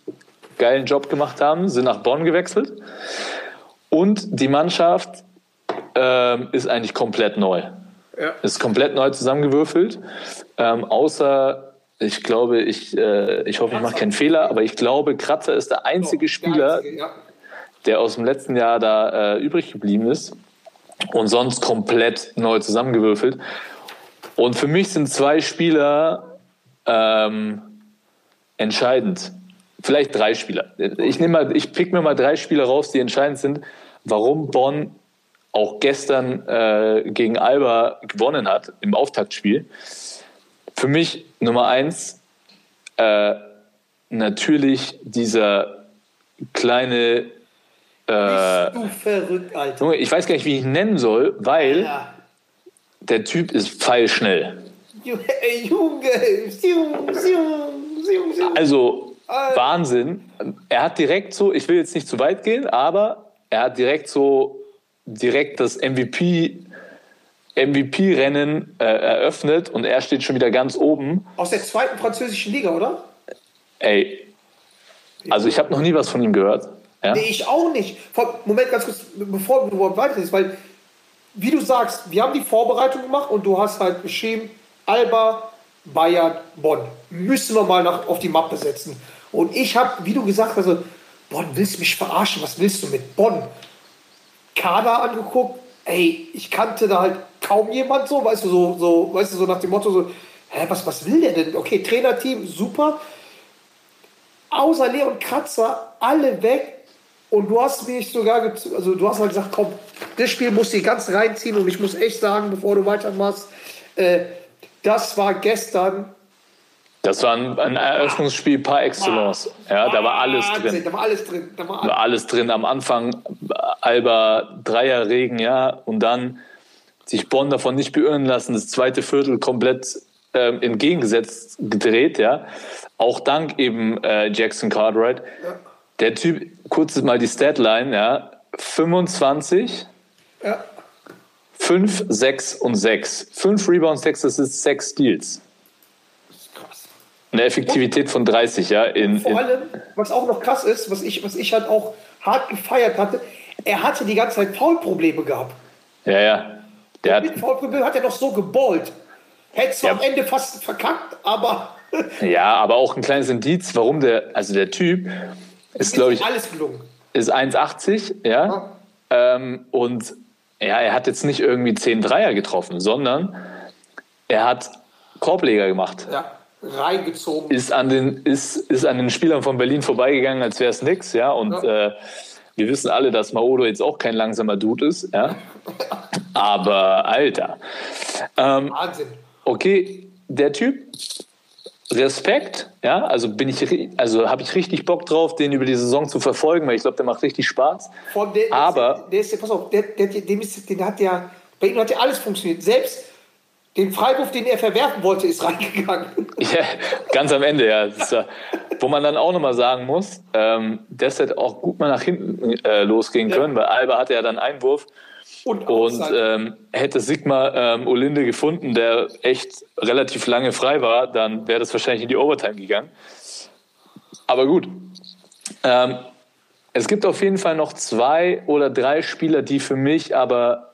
geilen Job gemacht haben, sind nach Bonn gewechselt. Und die Mannschaft ähm, ist eigentlich komplett neu. Ja. Ist komplett neu zusammengewürfelt. Ähm, außer, ich glaube, ich, äh, ich hoffe, ich mache keinen Fehler, aber ich glaube, Kratzer ist der einzige Spieler, der aus dem letzten Jahr da äh, übrig geblieben ist und sonst komplett neu zusammengewürfelt. Und für mich sind zwei Spieler ähm, entscheidend. Vielleicht drei Spieler. Ich nehme mal, ich pick mir mal drei Spieler raus, die entscheidend sind, warum Bonn auch gestern äh, gegen Alba gewonnen hat im Auftaktspiel. Für mich Nummer eins äh, natürlich dieser kleine äh, Du verrückt, Alter. Junge, ich weiß gar nicht, wie ich ihn nennen soll, weil Ja. der Typ ist pfeilschnell. Junge, Junge. Also Alter. Wahnsinn. Er hat direkt so, ich will jetzt nicht zu weit gehen, aber er hat direkt so direkt das MVP MVP-Rennen äh, eröffnet und er steht schon wieder ganz oben. Aus der zweiten französischen Liga, oder? Ey, also ich habe noch nie was von ihm gehört. Ja? Nee, ich auch nicht. Moment, ganz kurz, bevor du überhaupt weitergehst, weil, wie du sagst, wir haben die Vorbereitung gemacht und du hast halt geschrieben, Alba, Bayern, Bonn. Müssen wir mal nach, auf die Mappe setzen. Und ich habe, wie du gesagt hast, also Bonn, willst du mich verarschen? Was willst du mit Bonn? Kader angeguckt, ey, ich kannte da halt kaum jemand so, weißt du, so, so, weißt du, so nach dem Motto, so, hä, was, was will der denn? Okay, Trainerteam, super. Außer Leon Kratzer, alle weg. Und du hast mich sogar, also du hast halt gesagt, komm, das Spiel muss ich ganz reinziehen und ich muss echt sagen, bevor du weitermachst, äh, das war gestern Das war ein, ein Eröffnungsspiel par excellence. Ja, da war alles drin. Da war alles drin. Da war alles drin. Am Anfang Alba Dreierregen, ja, und dann sich Bonn davon nicht beirren lassen, das zweite Viertel komplett ähm, entgegengesetzt gedreht, ja. Auch dank eben äh, Jackson Cartwright. Der Typ, kurz mal die Statline, ja, 25, Ja. 5, 6 und 6. 5 Rebounds, 6 Assists, 6 Steals. krass. Eine Effektivität von 30, ja. In, Vor allem, was auch noch krass ist, was ich, was ich halt auch hart gefeiert hatte, er hatte die ganze Zeit Foulprobleme gehabt. ja, ja. Der hat, Mit Foulproblemen hat er noch so geballt. Hätte zwar Ja. am Ende fast verkackt, aber Ja, aber auch ein kleines Indiz, warum der, also der Typ ist, glaube ich, alles gelungen. ist 1,80, ja. Ähm, und ja, er hat jetzt nicht irgendwie 10 Dreier getroffen, sondern er hat Korbleger gemacht. Ja, reingezogen. Ist an den, ist, ist an den Spielern von Berlin vorbeigegangen, als wäre es nix, ja. Und Ja. Äh, wir wissen alle, dass Maodo jetzt auch kein langsamer Dude ist, ja. Aber Alter. Ähm, Wahnsinn. okay, der Typ, Respekt, ja, also bin ich, also habe ich richtig Bock drauf, den über die Saison zu verfolgen, weil ich glaube, der macht richtig Spaß. Der, Aber- der ist, ja- pass auf, der, der, dem ist, den hat ja, bei ihm hat ja alles funktioniert. Selbst den Freiwurf, den er verwerfen wollte, ist reingegangen. Ja, ganz am Ende, ja. Ja wo man dann auch nochmal sagen muss, ähm, das hätte auch gut mal nach hinten äh, losgehen Ja. können, weil Alba hatte ja dann Einwurf Und, und Outside. ähm, hätte Sigma ähm, Olinde gefunden, der echt relativ lange frei war, dann wäre das wahrscheinlich in die Overtime gegangen. Aber gut. Ähm, es gibt auf jeden Fall noch zwei oder drei Spieler, die für mich aber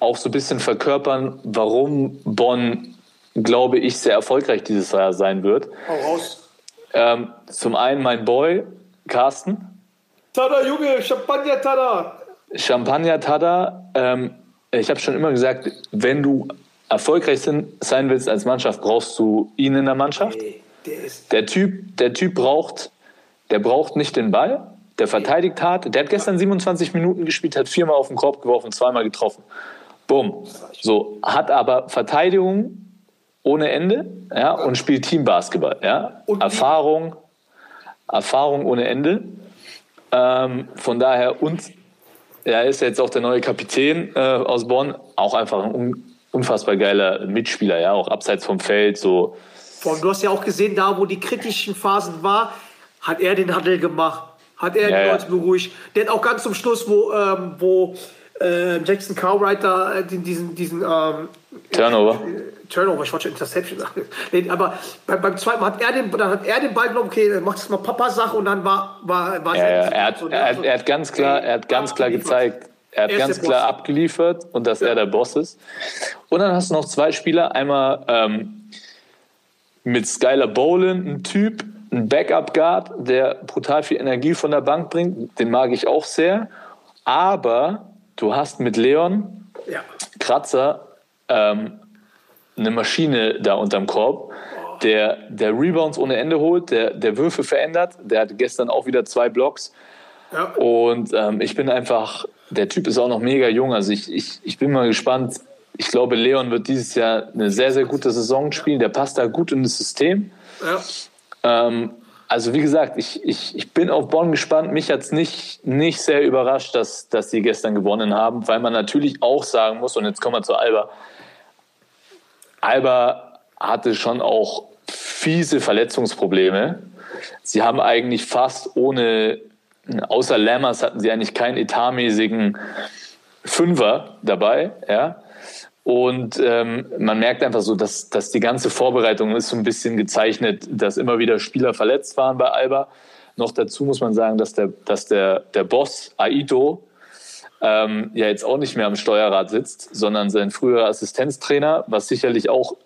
auch so ein bisschen verkörpern, warum Bonn, glaube ich, sehr erfolgreich dieses Jahr sein wird. Hau raus. Ähm, zum einen mein Boy, Carsten. Tada, Junge, Champagner, Tada. Champagner Tada. Ähm, ich habe schon immer gesagt, wenn du erfolgreich sind, sein willst als Mannschaft, brauchst du ihn in der Mannschaft. Ey, der ist, Der Typ, der Typ braucht, der braucht nicht den Ball. Der verteidigt hart. Der hat gestern 27 Minuten gespielt, hat viermal auf den Korb geworfen, zweimal getroffen. Bumm. So, hat aber Verteidigung ohne Ende ja, und spielt Teambasketball. Ja. Und Erfahrung, Erfahrung ohne Ende. Ähm, von daher, und er ist jetzt auch der neue Kapitän äh, aus Bonn, auch einfach ein un unfassbar geiler Mitspieler, ja, auch abseits vom Feld, so. allem, du hast ja auch gesehen, da wo die kritischen Phasen war, hat er den Handel gemacht. Hat er Ja, die ja. Leute beruhigt. Der hat auch ganz zum Schluss, wo, ähm, wo äh, Jackson Cartwright da äh, diesen, diesen ähm, Turnover. Turnover, ich wollte schon Interception sagen. Nee, aber beim, beim zweiten Mal hat er den, dann hat er den Ball genommen, okay, dann macht das mal Papa-Sache und dann war, war, war Ja, ja, es er, hat, so, er, hat, er hat ganz klar, er hat ganz klar gezeigt, er hat Er ganz klar abgeliefert und dass er der Boss ist. Und dann hast du noch zwei Spieler, einmal ähm, mit Skylar Bolin, ein Typ, ein Backup-Guard, der brutal viel Energie von der Bank bringt, den mag ich auch sehr. Aber du hast mit Leon Ja. Kratzer ähm, eine Maschine da unterm Korb, der, der Rebounds ohne Ende holt, der, der Würfe verändert. Der hatte gestern auch wieder zwei Blocks. Ja. Und ähm, ich bin einfach, der Typ ist auch noch mega jung. Also ich, ich, ich bin mal gespannt. Ich glaube, Leon wird dieses Jahr eine sehr, sehr gute Saison spielen. Der passt da gut in das System. Ja. Ähm, also wie gesagt, ich, ich, ich bin auf Bonn gespannt. Mich hat es nicht, nicht sehr überrascht, dass, dass sie gestern gewonnen haben, weil man natürlich auch sagen muss, und jetzt kommen wir zu Alba, Alba hatte schon auch fiese Verletzungsprobleme. Sie haben eigentlich fast ohne, außer Lammers hatten sie eigentlich keinen etatmäßigen Fünfer dabei, ja. Und ähm, man merkt einfach so, dass, dass die ganze Vorbereitung ist so ein bisschen gezeichnet, dass immer wieder Spieler verletzt waren bei Alba. Noch dazu muss man sagen, dass der, dass der, der Boss Aito ähm, ja jetzt auch nicht mehr am Steuerrad sitzt, sondern sein früherer Assistenztrainer, was sicherlich auch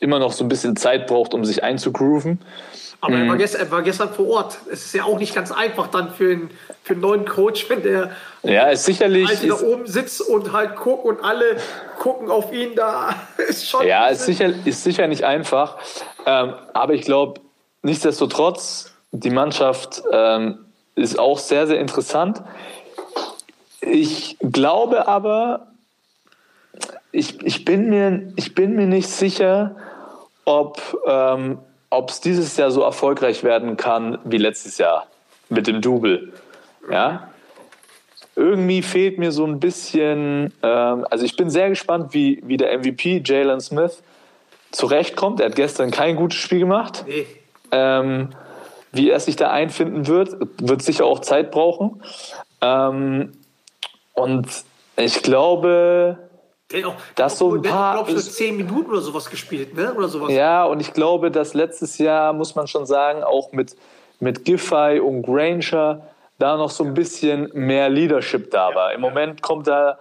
immer noch so ein bisschen Zeit braucht, um sich einzugrooven. Aber er, war gestern, er war gestern vor Ort. Es ist ja auch nicht ganz einfach dann für einen, für einen neuen Coach, wenn der Ja, ist sicherlich. Alte da oben sitzt und halt guckt und alle gucken auf ihn. Da ist schon. ja, ist sicher, ist sicher nicht einfach. Ähm, aber ich glaube, nichtsdestotrotz, die Mannschaft ähm, ist auch sehr, sehr interessant. Ich glaube aber, ich, ich, bin, mir, ich bin mir nicht sicher, ob ähm, es dieses Jahr so erfolgreich werden kann wie letztes Jahr mit dem Double. Ja? Irgendwie fehlt mir so ein bisschen, ähm, also ich bin sehr gespannt, wie, wie der MVP Jalen Smith zurechtkommt. Er hat gestern kein gutes Spiel gemacht. Nee. Ähm, wie er sich da einfinden wird, wird sicher auch Zeit brauchen. Ähm, und ich glaube, Der auch, Das so ein paar- glaub ich, nur zehn Minuten oder sowas gespielt, ne? Oder sowas. ja, und ich glaube, dass letztes Jahr, muss man schon sagen, auch mit, mit Giffey und Granger da noch so ein bisschen mehr Leadership da war. Im Moment kommt da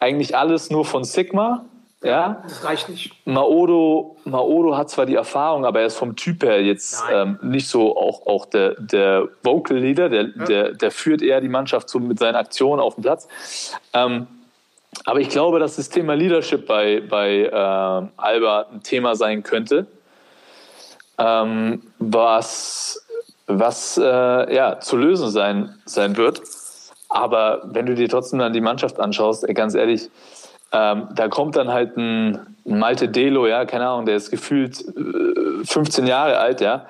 eigentlich alles nur von Sigma. Ja, Das reicht nicht. Maodo, Maodo hat zwar die Erfahrung, aber er ist vom Typ her jetzt ähm, nicht so auch, auch der, der Vocal Leader, der, der, der führt eher die Mannschaft so mit seinen Aktionen auf dem Platz. Ähm, aber ich glaube, dass das Thema Leadership bei, bei ähm, Alba ein Thema sein könnte, ähm, was, was äh, ja, zu lösen sein, sein wird. Aber wenn du dir trotzdem dann die Mannschaft anschaust, ey, ganz ehrlich, ähm, da kommt dann halt ein, ein Malte Delo, ja, keine Ahnung, der ist gefühlt äh, 15 Jahre alt, ja,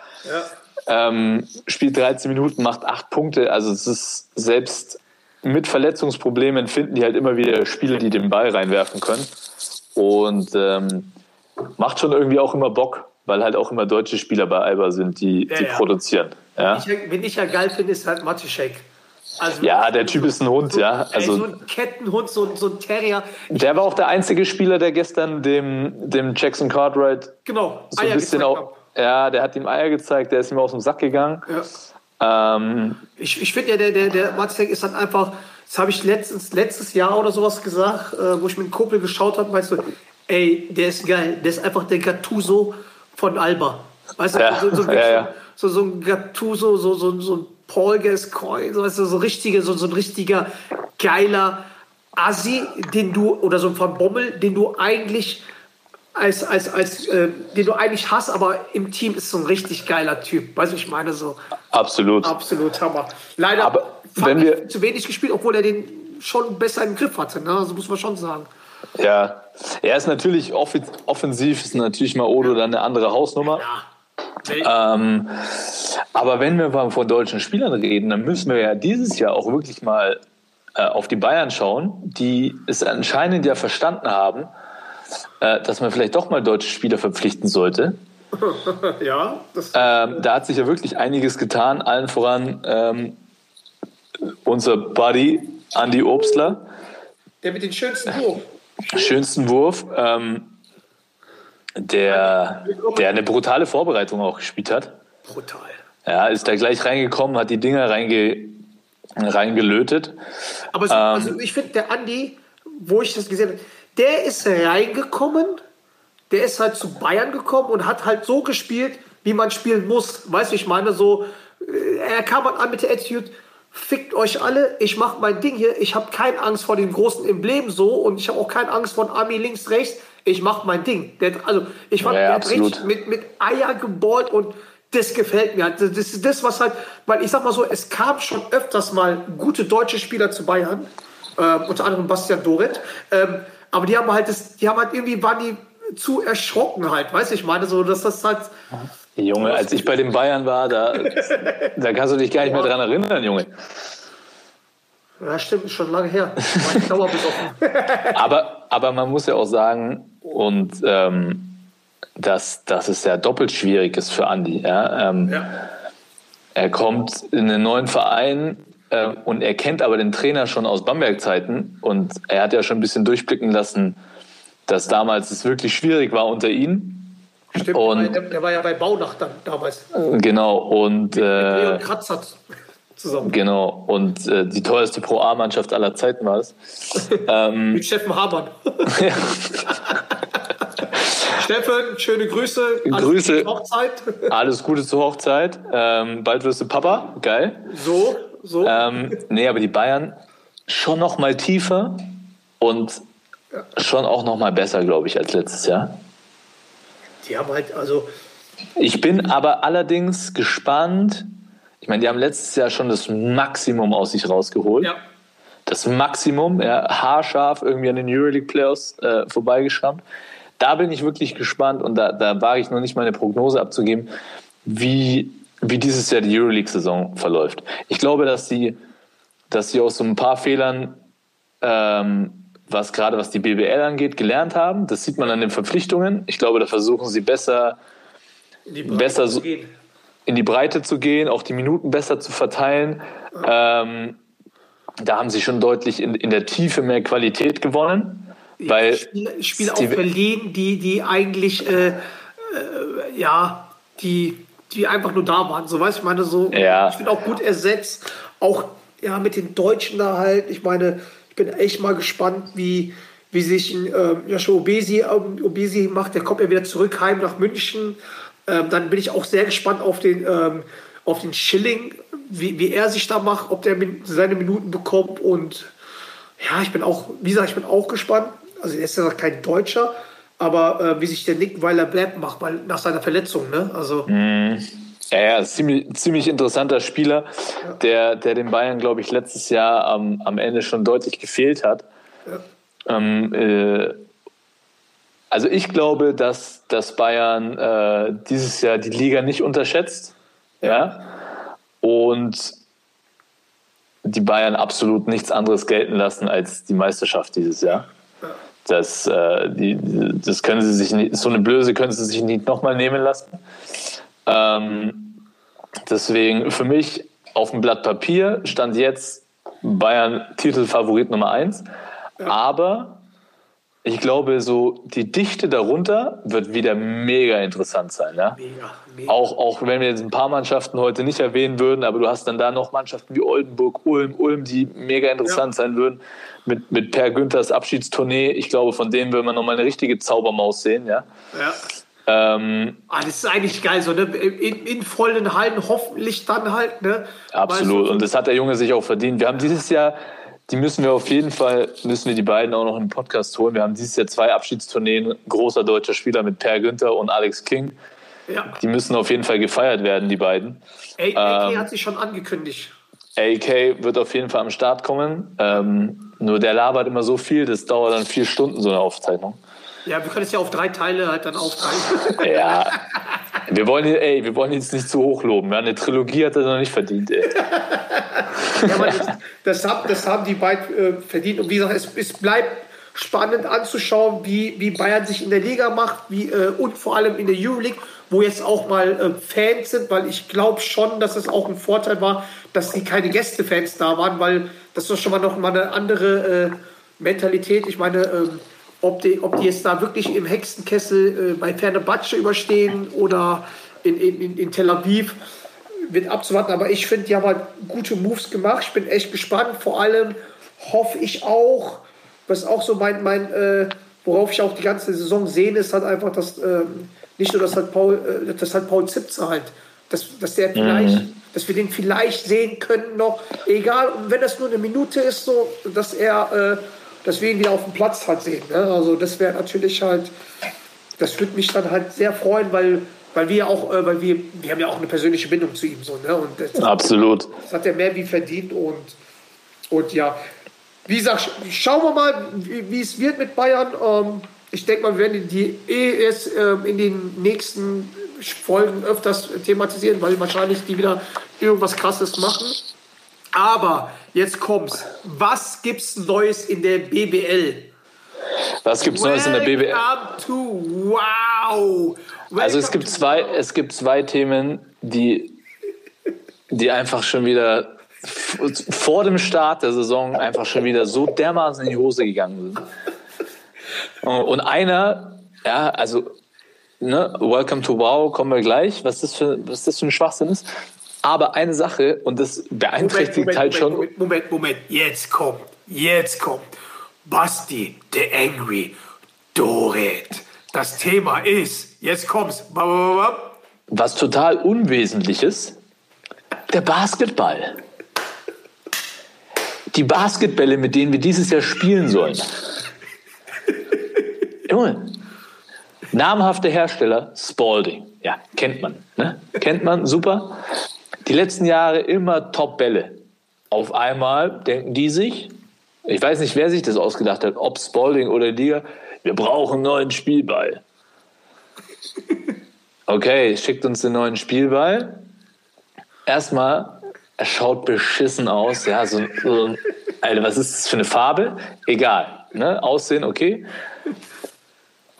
Ja. ähm, spielt 13 Minuten, macht 8 Punkte. Also es ist selbst mit Verletzungsproblemen finden die halt immer wieder Spieler, die den Ball reinwerfen können. Und ähm, macht schon irgendwie auch immer Bock, weil halt auch immer deutsche Spieler bei Alba sind, die, Ja, die ja. produzieren. Ja? Ich, wen ich ja geil finde, ist halt Matischek. Also, ja, der Typ ist ein Hund, ja. ey, so Also ein Kettenhund, so, ein- so ein Terrier. der war auch der einzige Spieler, der gestern dem, dem Jackson Cartwright Genau. so ein Eier bisschen auch. Ja, der hat ihm Eier gezeigt, der ist ihm aus dem Sack gegangen. Ja. Ähm, Ich, ich finde ja, der, der, der Matzek ist dann einfach, das habe ich letztens, letztes Jahr oder sowas gesagt, äh, wo ich mit Kumpel geschaut habe, weißt du, ey, der ist geil, der ist einfach der Gattuso von Alba. Weißt du, Ja, so, so, ja, ja. so, so ein Gattuso, so, so, so ein Paul Gascoigne, so, weißt du, so, richtige, so, so ein richtiger geiler Assi, den du, oder so ein Van Bommel, den du eigentlich als, als, als äh, den du eigentlich hast, aber im Team ist so ein richtig geiler Typ. Weißt du, ich meine so. absolut. Absolut Hammer. Leider Aber wenn wir- zu wenig gespielt, obwohl er den schon besser im Griff hatte. Ne? Also muss man schon sagen. Ja, er ist natürlich offensiv, ist natürlich mal Odo dann eine andere Hausnummer. Ja. Ähm, aber wenn wir mal von deutschen Spielern reden, dann müssen wir ja dieses Jahr auch wirklich mal äh, auf die Bayern schauen, die es anscheinend ja verstanden haben, äh, dass man vielleicht doch mal deutsche Spieler verpflichten sollte. ja, das, Ähm, da hat sich ja wirklich einiges getan, allen voran ähm, unser Buddy Andy Obstler. der mit den schönsten Wurf. schönsten Wurf, ähm, der, der eine brutale Vorbereitung auch gespielt hat. Brutal. Ja, ist da gleich reingekommen, hat die Dinger reinge, reingelötet. Aber so, also ich finde, der Andi, wo ich das gesehen habe, der ist reingekommen, der ist halt zu Bayern gekommen und hat halt so gespielt, wie man spielen muss. Weißt du, ich meine, so, äh, er kam halt an mit der Attitude, fickt euch alle, ich mache mein Ding hier, ich habe keine Angst vor dem großen Emblem so und ich habe auch keine Angst vor Army links, rechts, ich mache mein Ding. Der, also ich fand, Ja, der hat mit, mit Eier geballt und das gefällt mir. Das ist das, was halt, weil ich sag mal so, es kam schon öfters mal gute deutsche Spieler zu Bayern, ähm, unter anderem Bastian Doret, ähm, aber die haben halt das, die haben halt irgendwie, waren die zu erschrocken halt, weißt du, ich meine so, dass das halt, Junge, als ich bei den Bayern war, da, da kannst du dich gar nicht mehr dran erinnern, Junge. ja stimmt, ist schon lange her. Aber, aber man muss ja auch sagen, und ähm, dass, dass es ja doppelt schwierig ist für Andi. Ja? Ähm, Er kommt in einen neuen Verein äh, und er kennt aber den Trainer schon aus Bamberg-Zeiten und er hat ja schon ein bisschen durchblicken lassen, dass damals es wirklich schwierig war unter ihm. Stimmt, Und- der, der war ja bei Baunach dann damals. Genau, und äh, Leon Kratzer zusammen. genau, und äh, die teuerste Pro A-Mannschaft aller Zeiten war es. ähm, Mit Steffen Hamann. Steffen, schöne Grüße. Alles Grüße. Gute Hochzeit. Alles Gute zur Hochzeit. Ähm, bald wirst du Papa. Geil. So, so. Ähm, nee, aber die Bayern schon noch mal tiefer und schon auch noch mal besser, glaube ich, als letztes Jahr. Die haben halt, also, Ich bin aber allerdings gespannt. Ich meine, die haben letztes Jahr schon das Maximum aus sich rausgeholt. ja. Das Maximum, ja, haarscharf irgendwie an den Euroleague Playoffs äh, vorbeigeschrammt. Da bin ich wirklich gespannt und da, da wage ich noch nicht mal eine Prognose abzugeben, wie, wie dieses Jahr die Euroleague-Saison verläuft. Ich glaube, dass sie, dass sie aus so ein paar Fehlern, ähm, was gerade was die BBL angeht, gelernt haben. Das sieht man an den Verpflichtungen. Ich glaube, da versuchen sie besser in die Breite Besser zu so- gehen. in die Breite zu gehen, auch die Minuten besser zu verteilen. Ähm, da haben sie schon deutlich in, in der Tiefe mehr Qualität gewonnen. Weil Spiele, Spiele auch Steve- verliehen, die, die eigentlich, äh, äh, ja, die, die einfach nur da waren. So weißt du, ich meine, so, Ja. ich bin auch gut ersetzt. Auch, ja, mit den Deutschen da halt. Ich meine, ich bin echt mal gespannt, wie, wie sich ein ähm, Joshua Obesi, ähm, Obesi macht. Der kommt ja wieder zurück heim nach München. Ähm, dann bin ich auch sehr gespannt auf den, ähm, auf den Schilling, wie, wie er sich da macht, ob der seine Minuten bekommt und ja, ich bin auch, wie gesagt, ich bin auch gespannt. Also er ist ja kein Deutscher, aber äh, wie sich der Nick Weiler Blatt macht, weil nach seiner Verletzung, ne? Also Ja, ja, ist ziemlich, ziemlich interessanter Spieler, der, der den Bayern, glaube ich, letztes Jahr am, am Ende schon deutlich gefehlt hat. Ähm, äh, also ich glaube, dass, dass Bayern äh, dieses Jahr die Liga nicht unterschätzt. Ja. Und die Bayern absolut nichts anderes gelten lassen als die Meisterschaft dieses Jahr. Das, äh, die, das können sie sich nicht, so eine Blöße können sie sich nicht nochmal nehmen lassen. Ähm, deswegen für mich auf dem Blatt Papier stand jetzt Bayern Titelfavorit Nummer eins. Aber ich glaube, so die Dichte darunter wird wieder mega interessant sein. Ja? mega, mega. Auch, auch wenn wir jetzt ein paar Mannschaften heute nicht erwähnen würden, aber du hast dann da noch Mannschaften wie Oldenburg, Ulm, Ulm, die mega interessant sein würden. Mit, mit Per Günthers Abschiedstournee. Ich glaube, von denen will man nochmal eine richtige Zaubermaus sehen. Ja? Ja. Ähm, Ah, das ist eigentlich geil, so, ne? In, in vollen Hallen hoffentlich dann halt, ne? Absolut. Weißt du, Und das hat der Junge sich auch verdient. Wir haben dieses Jahr, die müssen wir auf jeden Fall, müssen wir die beiden auch noch im Podcast holen. Wir haben dieses Jahr zwei Abschiedstourneen, großer deutscher Spieler mit Per Günther und Alex King. ja. Die müssen auf jeden Fall gefeiert werden, die beiden. AK Ähm, hat sich schon angekündigt. AK wird auf jeden Fall am Start kommen. Ähm, nur der labert immer so viel, das dauert dann vier Stunden, so eine Aufzeichnung. Ja, wir können es ja auf drei Teile halt dann aufteilen. Ja. Wir wollen, ey, wir wollen jetzt nicht zu hoch loben. Ja? Eine Trilogie hat er noch nicht verdient. Ey. Ja, das, das, haben, das haben die beiden äh, verdient. Und wie gesagt, es, es bleibt spannend anzuschauen, wie, wie Bayern sich in der Liga macht wie, äh, und vor allem in der Euroleague, wo jetzt auch mal äh, Fans sind, weil ich glaube schon, dass es auch ein Vorteil war, dass die keine Gästefans da waren, weil das ist schon mal noch mal eine andere äh, Mentalität. Ich meine, ähm, ob, die, ob die jetzt da wirklich im Hexenkessel äh, bei Fenerbahce überstehen oder in, in, in- Tel Aviv, wird abzuwarten. Aber ich finde, die haben halt gute Moves gemacht. Ich bin echt gespannt. Vor allem hoffe ich auch, was auch so mein, mein äh, worauf ich auch die ganze Saison sehe, ist halt einfach, dass ähm, nicht nur, dass halt Paul, äh, dass halt Paul Zipzer halt, dass, dass der vielleicht, dass wir den vielleicht sehen können noch, egal, und wenn das nur eine Minute ist, so, dass er, äh, dass wir ihn wieder auf dem Platz halt sehen. Ne? Also das wäre natürlich halt, das würde mich dann halt sehr freuen, weil, weil wir auch, äh, weil wir, wir haben ja auch eine persönliche Bindung zu ihm so, ne? Und das, Absolut. das hat er mehr wie verdient und, und ja, wie gesagt, sch- schauen wir mal, wie, wie es wird mit Bayern. Ähm, ich denke mal, wir werden die eh erst ähm, in den nächsten Folgen öfters thematisieren, weil wahrscheinlich die wieder irgendwas Krasses machen. Aber jetzt kommt's. Was gibt's Neues in der BBL? Was gibt's Neues in der BBL? Welcome to wow. Also es Welcome gibt zwei, wow. es gibt zwei Themen, die, die einfach schon wieder vor dem Start der Saison einfach schon wieder so dermaßen in die Hose gegangen sind. Und einer, ja, also, ne, Welcome to Wow, kommen wir gleich, was das für, was das für ein Schwachsinn ist. Aber eine Sache, und das beeinträchtigt halt schon. Moment, Moment, Moment, jetzt kommt, jetzt kommt Basti, the Angry, Dorit, Das Thema ist, jetzt kommt's. Was total Unwesentliches, der Basketball. Die Basketbälle, mit denen wir dieses Jahr spielen sollen. Junge, namhafte Hersteller, Spalding. Ja, kennt man. Ne? Kennt man, super. Die letzten Jahre immer Top-Bälle. Auf einmal denken die sich, ich weiß nicht, wer sich das ausgedacht hat, ob Spalding oder Liga, wir brauchen einen neuen Spielball. Okay, schickt uns den neuen Spielball. Erstmal, er schaut beschissen aus. Ja, so, so Alter, was ist das für eine Farbe? Egal. Ne? Aussehen, okay.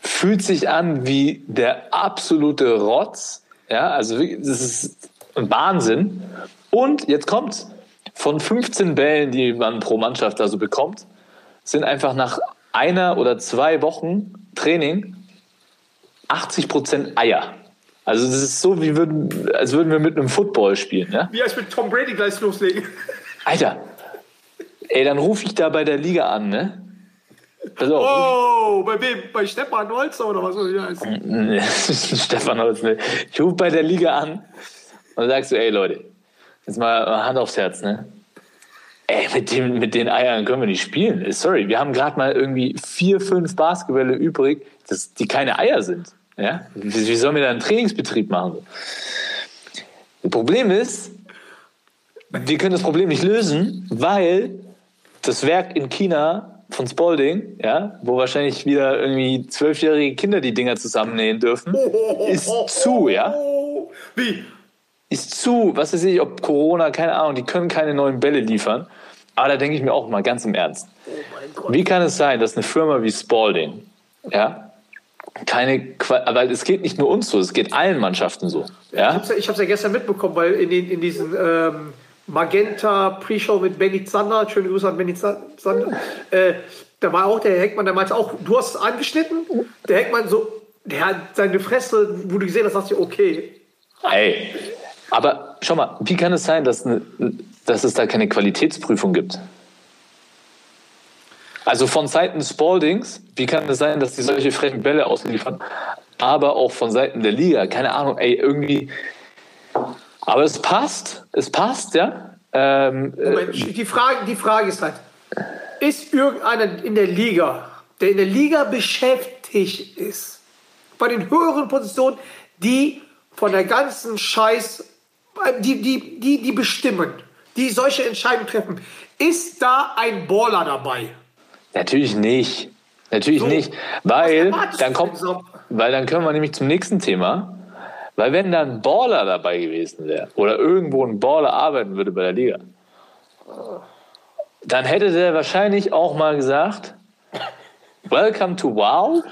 Fühlt sich an wie der absolute Rotz. Ja, also das ist Wahnsinn. Und jetzt kommt's. Von 15 Bällen, die man pro Mannschaft also bekommt, sind einfach nach einer oder zwei Wochen Training 80 Prozent Eier. Also das ist so, wie würden, als würden wir mit einem Football spielen. Ja? Wie als mit Tom Brady gleich loslegen. Alter, ey, dann rufe ich da bei der Liga an, ne? Auf. Oh, bei wem? Bei Stefan Holzer oder was soll ich heißen? Stefan Holz, ne? Ich rufe bei der Liga an und sagst du, ey Leute, jetzt mal Hand aufs Herz, ne? Ey, mit, dem, mit den Eiern können wir nicht spielen. Sorry, wir haben gerade mal irgendwie vier, fünf Basketbälle übrig, das, die keine Eier sind. Ja? Wie, wie sollen wir da einen Trainingsbetrieb machen? Das Problem ist, wir können das Problem nicht lösen, weil das Werk in China von Spalding, ja, wo wahrscheinlich wieder irgendwie zwölfjährige Kinder die Dinger zusammennähen dürfen, ist zu, ja. Wie? Ist zu, was weiß ich, ob Corona, keine Ahnung, die können keine neuen Bälle liefern. Aber da denke ich mir auch mal ganz im Ernst. Wie kann es sein, dass eine Firma wie Spalding, ja, keine, aber es geht nicht nur uns so, es geht allen Mannschaften so, Ich ja. hab's ja, ich hab's ja gestern mitbekommen, weil in, den, in diesen ähm, Magenta Pre-Show mit Benny Zander, schöne Grüße an Benny Za- Zander, äh, da war auch der Heckmann, der meinte auch, du hast es angeschnitten. Der Heckmann so, der hat seine Fresse, wo du gesehen hast, sagst du, okay. Ey, aber schau mal, wie kann es sein, dass, ne, dass es da keine Qualitätsprüfung gibt? Also von Seiten Spaldings, wie kann es sein, dass die solche frechen Bälle ausliefern? Aber auch von Seiten der Liga, keine Ahnung, ey, irgendwie. Aber es passt, es passt, ja. Ähm, äh, Moment, die, Frage, die Frage ist halt, ist irgendeiner in der Liga, der in der Liga beschäftigt ist, bei den höheren Positionen, die von der ganzen Scheiß, die, die, die, die bestimmen, die solche Entscheidungen treffen, ist da ein Baller dabei? Natürlich nicht. Natürlich So. nicht. Weil dann kommt, weil dann können wir nämlich zum nächsten Thema. Weil wenn da ein Baller dabei gewesen wäre oder irgendwo ein Baller arbeiten würde bei der Liga, dann hätte der wahrscheinlich auch mal gesagt, Welcome to Wow.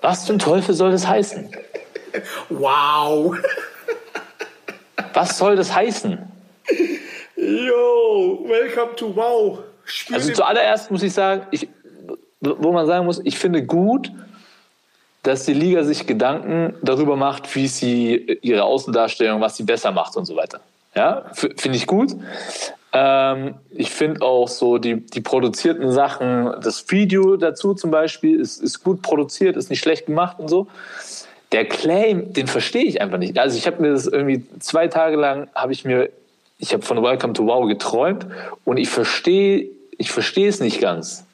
Was zum Teufel soll das heißen? Wow! Was soll das heißen? Yo, welcome to Wow! Spür Also zuallererst muss ich sagen, ich, wo man sagen muss, ich finde gut, dass die Liga sich Gedanken darüber macht, wie sie ihre Außendarstellung, was sie besser macht und so weiter. Ja, finde ich gut. Ähm, ich finde auch so die, die produzierten Sachen, das Video dazu zum Beispiel ist, ist gut produziert, ist nicht schlecht gemacht und so. Der Claim, den verstehe ich einfach nicht. Also ich habe mir das irgendwie zwei Tage lang, habe ich mir, ich habe von Welcome to Wow geträumt und ich verstehe, ich verstehe es nicht ganz.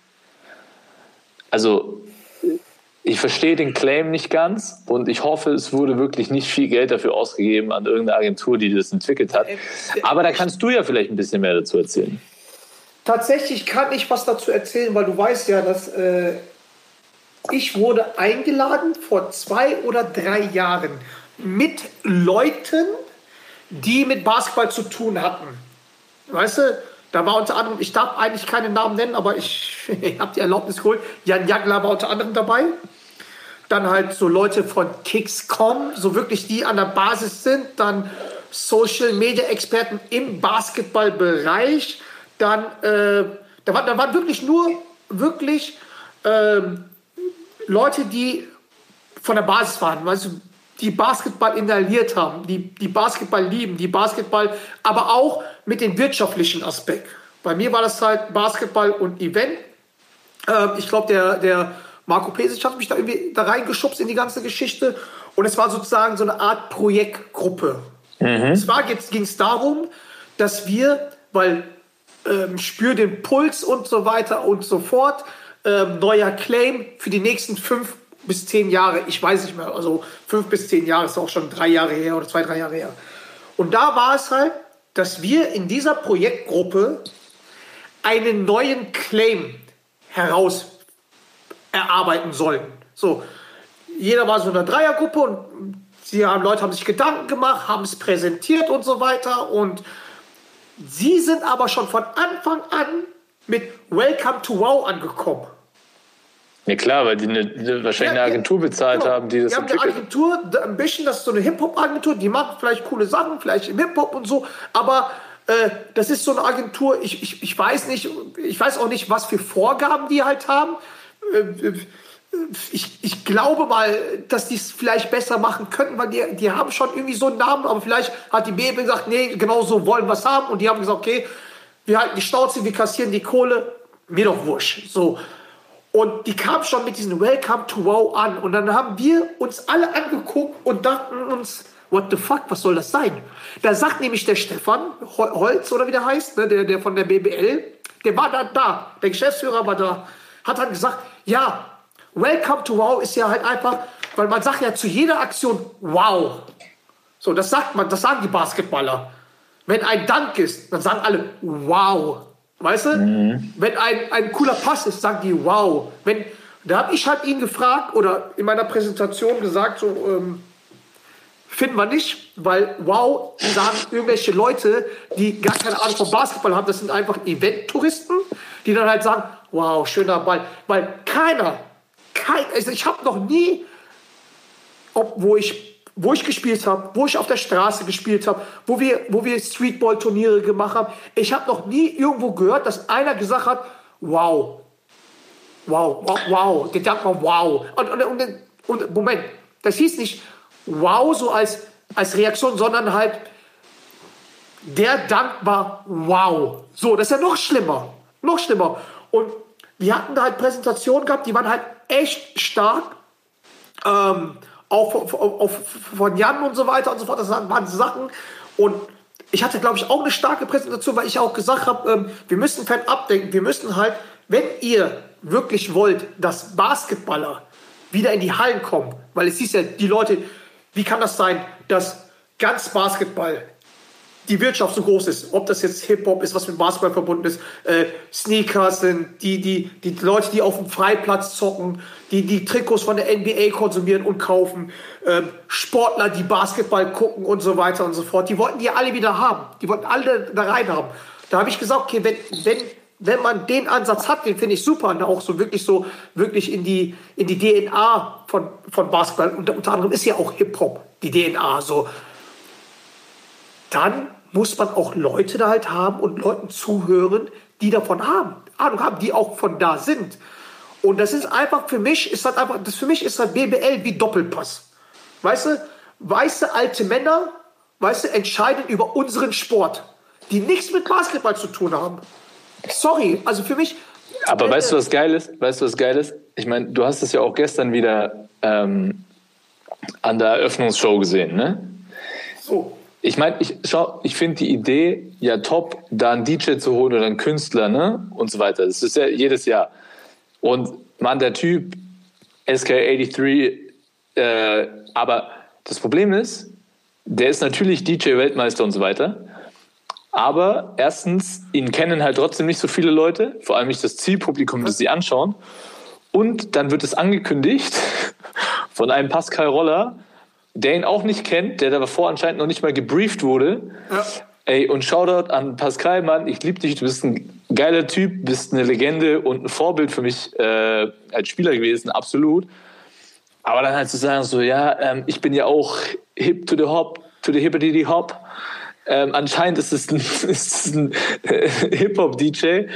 Also ich verstehe den Claim nicht ganz und ich hoffe, es wurde wirklich nicht viel Geld dafür ausgegeben an irgendeine Agentur, die das entwickelt hat. Aber da kannst du ja vielleicht ein bisschen mehr dazu erzählen. Tatsächlich kann ich was dazu erzählen, weil du weißt ja, dass äh, ich wurde eingeladen vor zwei oder drei Jahren mit Leuten, die mit Basketball zu tun hatten. Weißt du, da war unter anderem, ich darf eigentlich keine Namen nennen, aber ich, ich habe die Erlaubnis geholt. Jan Jagler war unter anderem dabei. Dann halt so Leute von Kickscom, so wirklich die an der Basis sind. Dann Social Media Experten im Basketballbereich. Dann, äh, da, war, da waren wirklich nur wirklich ähm, Leute, die von der Basis waren, weißt du, die Basketball inhaliert haben, die, die Basketball lieben, die Basketball, aber auch mit dem wirtschaftlichen Aspekt. Bei mir war das halt Basketball und Event. Ähm, ich glaube, der, der Marco Pesic hat mich da irgendwie da reingeschubst in die ganze Geschichte. Und es war sozusagen so eine Art Projektgruppe. Es war jetzt ging es darum, dass wir, weil ähm, spür den Puls und so weiter und so fort, ähm, neuer Claim für die nächsten fünf bis zehn Jahre. Ich weiß nicht mehr, also fünf bis zehn Jahre ist auch schon drei Jahre her oder zwei, drei Jahre her. Und da war es halt, dass wir in dieser Projektgruppe einen neuen Claim heraus erarbeiten sollen. So, jeder war so in einer Dreiergruppe und sie haben, Leute haben sich Gedanken gemacht, haben es präsentiert und so weiter. Und sie sind aber schon von Anfang an mit Welcome to Wow angekommen. Ja klar, weil die eine, wahrscheinlich eine Agentur bezahlt Genau. haben, die das Die haben eine. Agentur, ein bisschen, das ist so eine Hip-Hop-Agentur, die macht vielleicht coole Sachen, vielleicht im Hip-Hop und so, aber äh, das ist so eine Agentur, ich, ich, ich weiß nicht, ich weiß auch nicht, was für Vorgaben die halt haben. Äh, äh, ich, ich glaube mal, dass die es vielleicht besser machen könnten, weil die, die haben schon irgendwie so einen Namen, aber vielleicht hat die BB gesagt, nee, genau so wollen wir es haben und die haben gesagt, okay, wir halten die Schnauze, wir kassieren die Kohle, mir doch wurscht. So. Und die kam schon mit diesem Welcome to Wow an. Und dann haben wir uns alle angeguckt und dachten uns, what the fuck, was soll das sein? Da sagt nämlich der Stefan Hol- Holz oder wie der heißt, ne, der, der von der BBL, der war da, da, der Geschäftsführer war da, hat dann gesagt, ja, Welcome to Wow ist ja halt einfach, weil man sagt ja zu jeder Aktion Wow. So, das sagt man, das sagen die Basketballer. Wenn ein Dank ist, dann sagen alle Wow. Weißt du? Wenn ein, ein cooler Pass ist, sagen die Wow. Wenn, da habe ich halt ihn gefragt oder in meiner Präsentation gesagt, so, ähm, finden wir nicht, weil Wow sagen irgendwelche Leute, die gar keine Ahnung vom Basketball haben. Das sind einfach Event-Touristen, die dann halt sagen, wow, schöner Ball. Weil keiner, kein, also ich habe noch nie ob, wo ich, wo ich gespielt habe, wo ich auf der Straße gespielt habe, wo wir, wo wir Streetball-Turniere gemacht haben. Ich habe noch nie irgendwo gehört, dass einer gesagt hat, wow, wow, wow, wow, der Dank war wow. Und, und, und, und Moment, das hieß nicht wow so als, als Reaktion, sondern halt, der Dank war wow. So, das ist ja noch schlimmer. Noch schlimmer. Und wir hatten da halt Präsentationen gehabt, die waren halt echt stark ähm, auch von, von, von Jan und so weiter und so fort. Das waren Sachen. Und ich hatte, glaube ich, auch eine starke Präsentation, weil ich auch gesagt habe, ähm, wir müssen fern abdenken. Wir müssen halt, wenn ihr wirklich wollt, dass Basketballer wieder in die Hallen kommen, weil es hieß ja, die Leute, wie kann das sein, dass ganz Basketball die Wirtschaft so groß ist, ob das jetzt Hip-Hop ist, was mit Basketball verbunden ist, äh, Sneakers sind, die, die, die Leute, die auf dem Freiplatz zocken, die die Trikots von der NBA konsumieren und kaufen, ähm, Sportler, die Basketball gucken und so weiter und so fort, die wollten die alle wieder haben. Die wollten alle da rein haben. Da habe ich gesagt, okay, wenn, wenn, wenn man den Ansatz hat, den finde ich super, und auch so wirklich so, wirklich in die, in die DNA von, von Basketball, und unter anderem ist ja auch Hip-Hop die DNA, so, dann muss man auch Leute da halt haben und Leuten zuhören, die davon haben, Ahnung haben, die auch von da sind. Und das ist einfach für mich, ist halt einfach, das für mich ist halt BBL wie Doppelpass. Weißt du, weiße alte Männer, weißt du, entscheiden über unseren Sport, die nichts mit Basketball zu tun haben. Sorry, also für mich. Aber weißt du, was geil ist? Weißt du, was geil ist? Ich meine, du hast es ja auch gestern wieder ähm, an der Eröffnungsshow gesehen, ne? So, Ich meine, ich schau, ich finde die Idee ja top, da einen DJ zu holen oder einen Künstler, ne? Und so weiter. Das ist ja jedes Jahr. Und man, der Typ, SK83, äh, aber das Problem ist, der ist natürlich DJ-Weltmeister und so weiter. Aber erstens, ihn kennen halt trotzdem nicht so viele Leute, vor allem nicht das Zielpublikum, das sie anschauen. Und dann wird es angekündigt von einem Pascal Roller, der ihn auch nicht kennt, der davor anscheinend noch nicht mal gebrieft wurde. Ja. Ey, und Shoutout an Pascal, Mann, ich liebe dich, du bist ein geiler Typ, bist eine Legende und ein Vorbild für mich äh, als Spieler gewesen, absolut. Aber dann halt zu sagen, so, ja, ähm, ich bin ja auch hip to the hop, to the hippity hop. Ähm, anscheinend ist es ein, ist ein äh, Hip-Hop-DJ.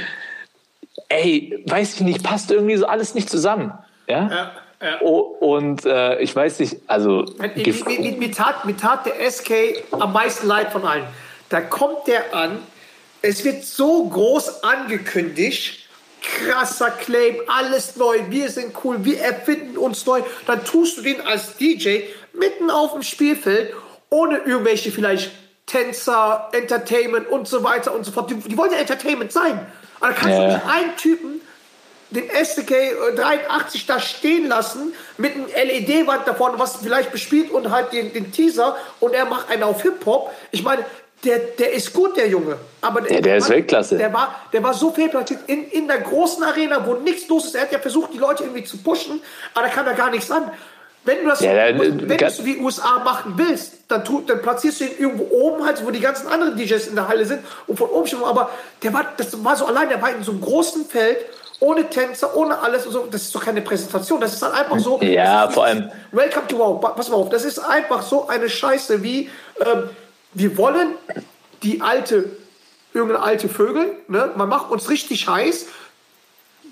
Ey, weiß ich nicht, passt irgendwie so alles nicht zusammen. Ja? ja, ja. Oh, und äh, ich weiß nicht, also. Mir, tat, mir tat der SK am meisten leid von allen. Da kommt der an, es wird so groß angekündigt, krasser Claim, alles neu, wir sind cool, wir erfinden uns neu. Dann tust du den als DJ mitten auf dem Spielfeld, ohne irgendwelche vielleicht Tänzer, Entertainment und so weiter und so fort. Die, die wollen ja Entertainment sein. Aber da kannst Ja. du nicht einen Typen den SDK 83 da stehen lassen mit einem LED-Wand davon, was vielleicht bespielt und halt den, den Teaser und er macht einen auf Hip-Hop. Ich meine, der, der ist gut, der Junge. Aber der, Ja, der ist Weltklasse. Der war, der war so fehlplatziert in, in der großen Arena, wo nichts los ist. Er hat ja versucht, die Leute irgendwie zu pushen, aber da kam da gar nichts an. Wenn du das Ja, der- wenn du der- wie USA machen willst, dann, tu, dann platzierst du ihn irgendwo oben, halt, wo die ganzen anderen DJs in der Halle sind und von oben schon. Aber der war, das war so allein, der war in so einem großen Feld, ohne Tänzer, ohne alles und so. Das ist doch keine Präsentation. Das ist dann einfach so. Ja, vor allem- Welcome to Wow. Pa- Pass mal auf, das ist einfach so eine Scheiße wie, ähm, wir wollen die alte, irgendeine alte Vögel, ne? man macht uns richtig heiß.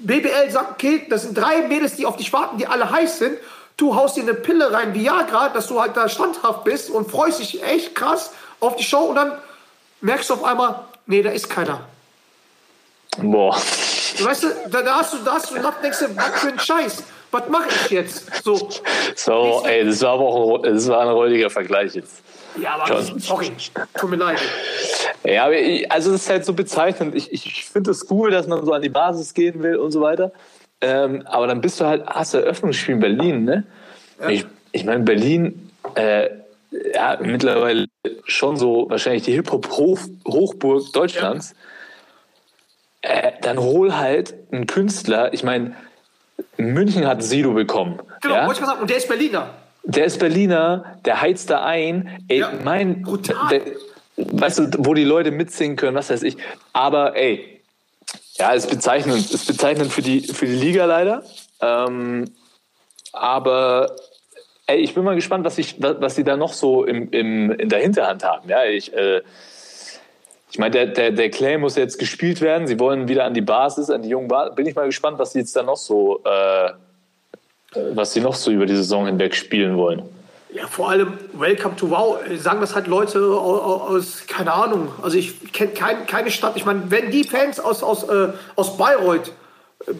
BBL sagt, okay, das sind drei Mädels, die auf dich warten, die alle heiß sind. Du haust dir eine Pille rein, Viagra, dass du halt da standhaft bist und freust dich echt krass auf die Show und dann merkst du auf einmal, nee, da ist keiner. Boah. Weißt du, da, hast du, da hast du denkst du, was für ein Scheiß, was mache ich jetzt? So, So, ey, das war aber auch ein, das war ein räudiger Vergleich jetzt. ja, aber John. sorry, tut mir leid. Ja, ich, also es ist halt so bezeichnend. Ich, ich finde es cool, dass man so an die Basis gehen will und so weiter. Ähm, aber dann bist du halt, hast du Eröffnungsspiel in Berlin, ne? Ich, ich meine, Berlin, äh, ja, mittlerweile schon so wahrscheinlich die Hip-Hop-Hochburg Deutschlands. Äh, dann hol halt einen Künstler. Ich meine, München hat Sido bekommen. Genau, ja? wollte ich mal sagen, und der ist Berliner. Der ist Berliner, der heizt da ein. Ey, Ja, mein, brutal. der, weißt du, wo die Leute mitsingen können, was weiß ich. Aber ey, ja, ist bezeichnend, ist bezeichnend für die, für die Liga leider. Ähm, aber ey, ich bin mal gespannt, was, ich, was, was die da noch so im, im, in der Hinterhand haben. Ja, ich, äh, ich meine, der, der, der Clay muss jetzt gespielt werden. Sie wollen wieder an die Basis, an die jungen Basis. Bin ich mal gespannt, was sie jetzt da noch so, äh, was sie noch so über die Saison hinweg spielen wollen. Ja, vor allem Welcome to Wow. äh, Sagen das halt Leute aus, aus keine Ahnung. Also ich kenne kein, keine Stadt. Ich meine, wenn die Fans aus, aus, äh, aus Bayreuth, äh,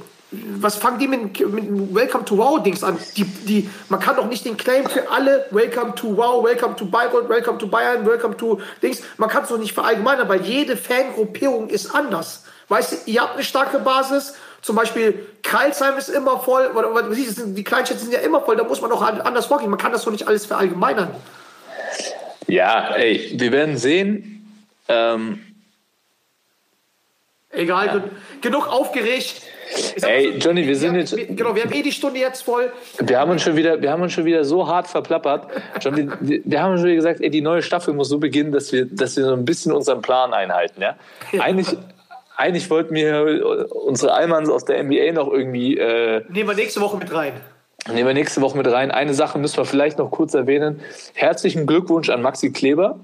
was fangen die mit, mit dem Welcome to Wow Dings an? Die, die, man kann doch nicht den Claim für alle Welcome to Wow, Welcome to Bayreuth, Welcome to Bayern, Welcome to Dings. Man kann es doch nicht verallgemeinern, weil jede Fangruppierung ist anders. Weißt du, ihr habt eine starke Basis. Zum Beispiel Karlsheim ist immer voll, oder, oder, die Kleinstädte sind ja immer voll, da muss man doch anders vorgehen. Man kann das doch nicht alles verallgemeinern. Ja, ey, wir werden sehen. Ähm, Egal, gen- genug aufgeregt. Ey, so, Johnny, wir sind jetzt- Genau, wir haben eh die Stunde jetzt voll. wir haben uns schon wieder, wir haben uns schon wieder so hart verplappert. Die, wir, wir haben schon wieder gesagt, ey, die neue Staffel muss so beginnen, dass wir, dass wir so ein bisschen unseren Plan einhalten. Ja? Eigentlich, eigentlich wollten wir unsere Allmanns aus der NBA noch irgendwie äh, Nehmen wir nächste Woche mit rein. Nehmen wir nächste Woche mit rein. Eine Sache müssen wir vielleicht noch kurz erwähnen. Herzlichen Glückwunsch an Maxi Kleber.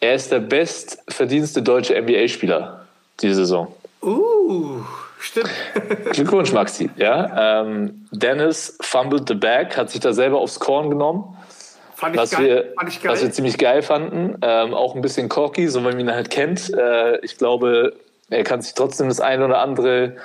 Er ist der bestverdienste deutsche NBA-Spieler diese Saison. Uh, stimmt. Glückwunsch, Maxi. Ja, ähm, Dennis fumbled the bag, hat sich da selber aufs Korn genommen, Fand ich was geil. wir, was wir ziemlich geil fanden. Ähm, auch ein bisschen cocky, so wenn man ihn halt kennt. Äh, ich glaube, er kann sich trotzdem das ein oder andere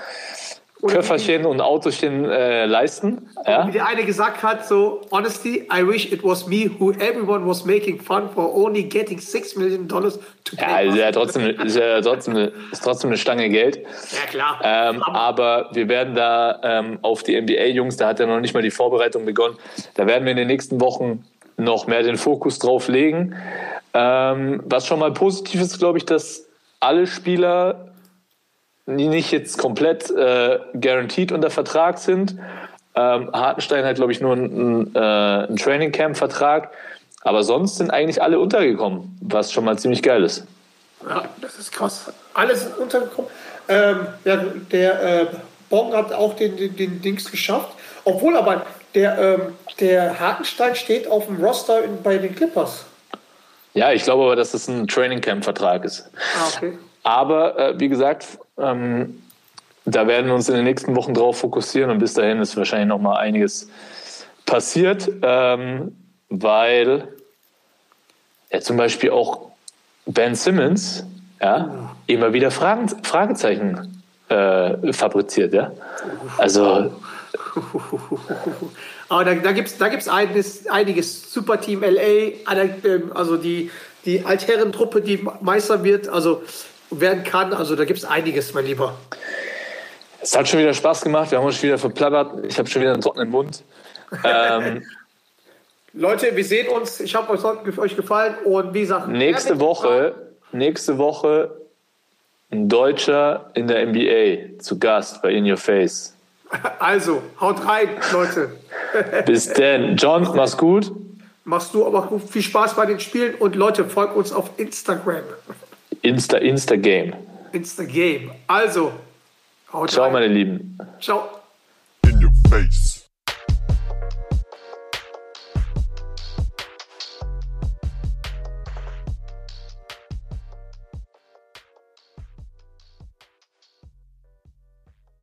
Köfferchen und Autochen äh, leisten. Ja? Wie der eine gesagt hat, so, honestly, I wish it was me who everyone was making fun for only getting six million dollars to Ja, play. ist ja trotzdem, ist ja trotzdem, eine, ist trotzdem eine Stange Geld. ja klar. Ähm, aber wir werden da ähm, auf die NBA-Jungs, da hat ja noch nicht mal die Vorbereitung begonnen, da werden wir in den nächsten Wochen noch mehr den Fokus drauf legen. Ähm, was schon mal positiv ist, glaube ich, dass alle Spieler die nicht jetzt komplett äh, guaranteed unter Vertrag sind. Ähm, Hartenstein hat, glaube ich, nur einen, äh, einen Training Camp-Vertrag. Aber sonst sind eigentlich alle untergekommen, was schon mal ziemlich geil ist. Ja, das ist krass. Alle sind untergekommen. Ähm, ja, der äh, Bong hat auch den, den, den Dings geschafft. Obwohl aber der, ähm, der Hartenstein steht auf dem Roster in, bei den Clippers. Ja, ich glaube aber, dass es ein Training Camp-Vertrag ist. Ah, okay. Aber äh, wie gesagt, ähm, da werden wir uns in den nächsten Wochen drauf fokussieren und bis dahin ist wahrscheinlich noch mal einiges passiert, ähm, weil ja, zum Beispiel auch Ben Simmons ja, immer wieder Fragen, Fragezeichen äh, fabriziert, ja. Also Aber da, da gibt es da gibt's einiges, einiges. Superteam LA, ähm, also die, die Altherren-Truppe, die Meister wird, also werden kann. Also da gibt es einiges, mein Lieber. Es hat schon wieder Spaß gemacht. Wir haben uns schon wieder verplappert. Ich habe schon wieder einen trockenen Mund. Ähm, Leute, wir sehen uns. Ich hoffe, es hat euch gefallen. Und wie gesagt, nächste Woche, nächste Woche ein Deutscher in der NBA zu Gast bei In Your Face. Also, haut rein, Leute. Bis denn. John, mach's gut. Machst du aber viel Spaß bei den Spielen und Leute, folgt uns auf Instagram. Insta, Instagame. Instagame. Also, haut Ciao, rein. meine Lieben. Ciao. In your face.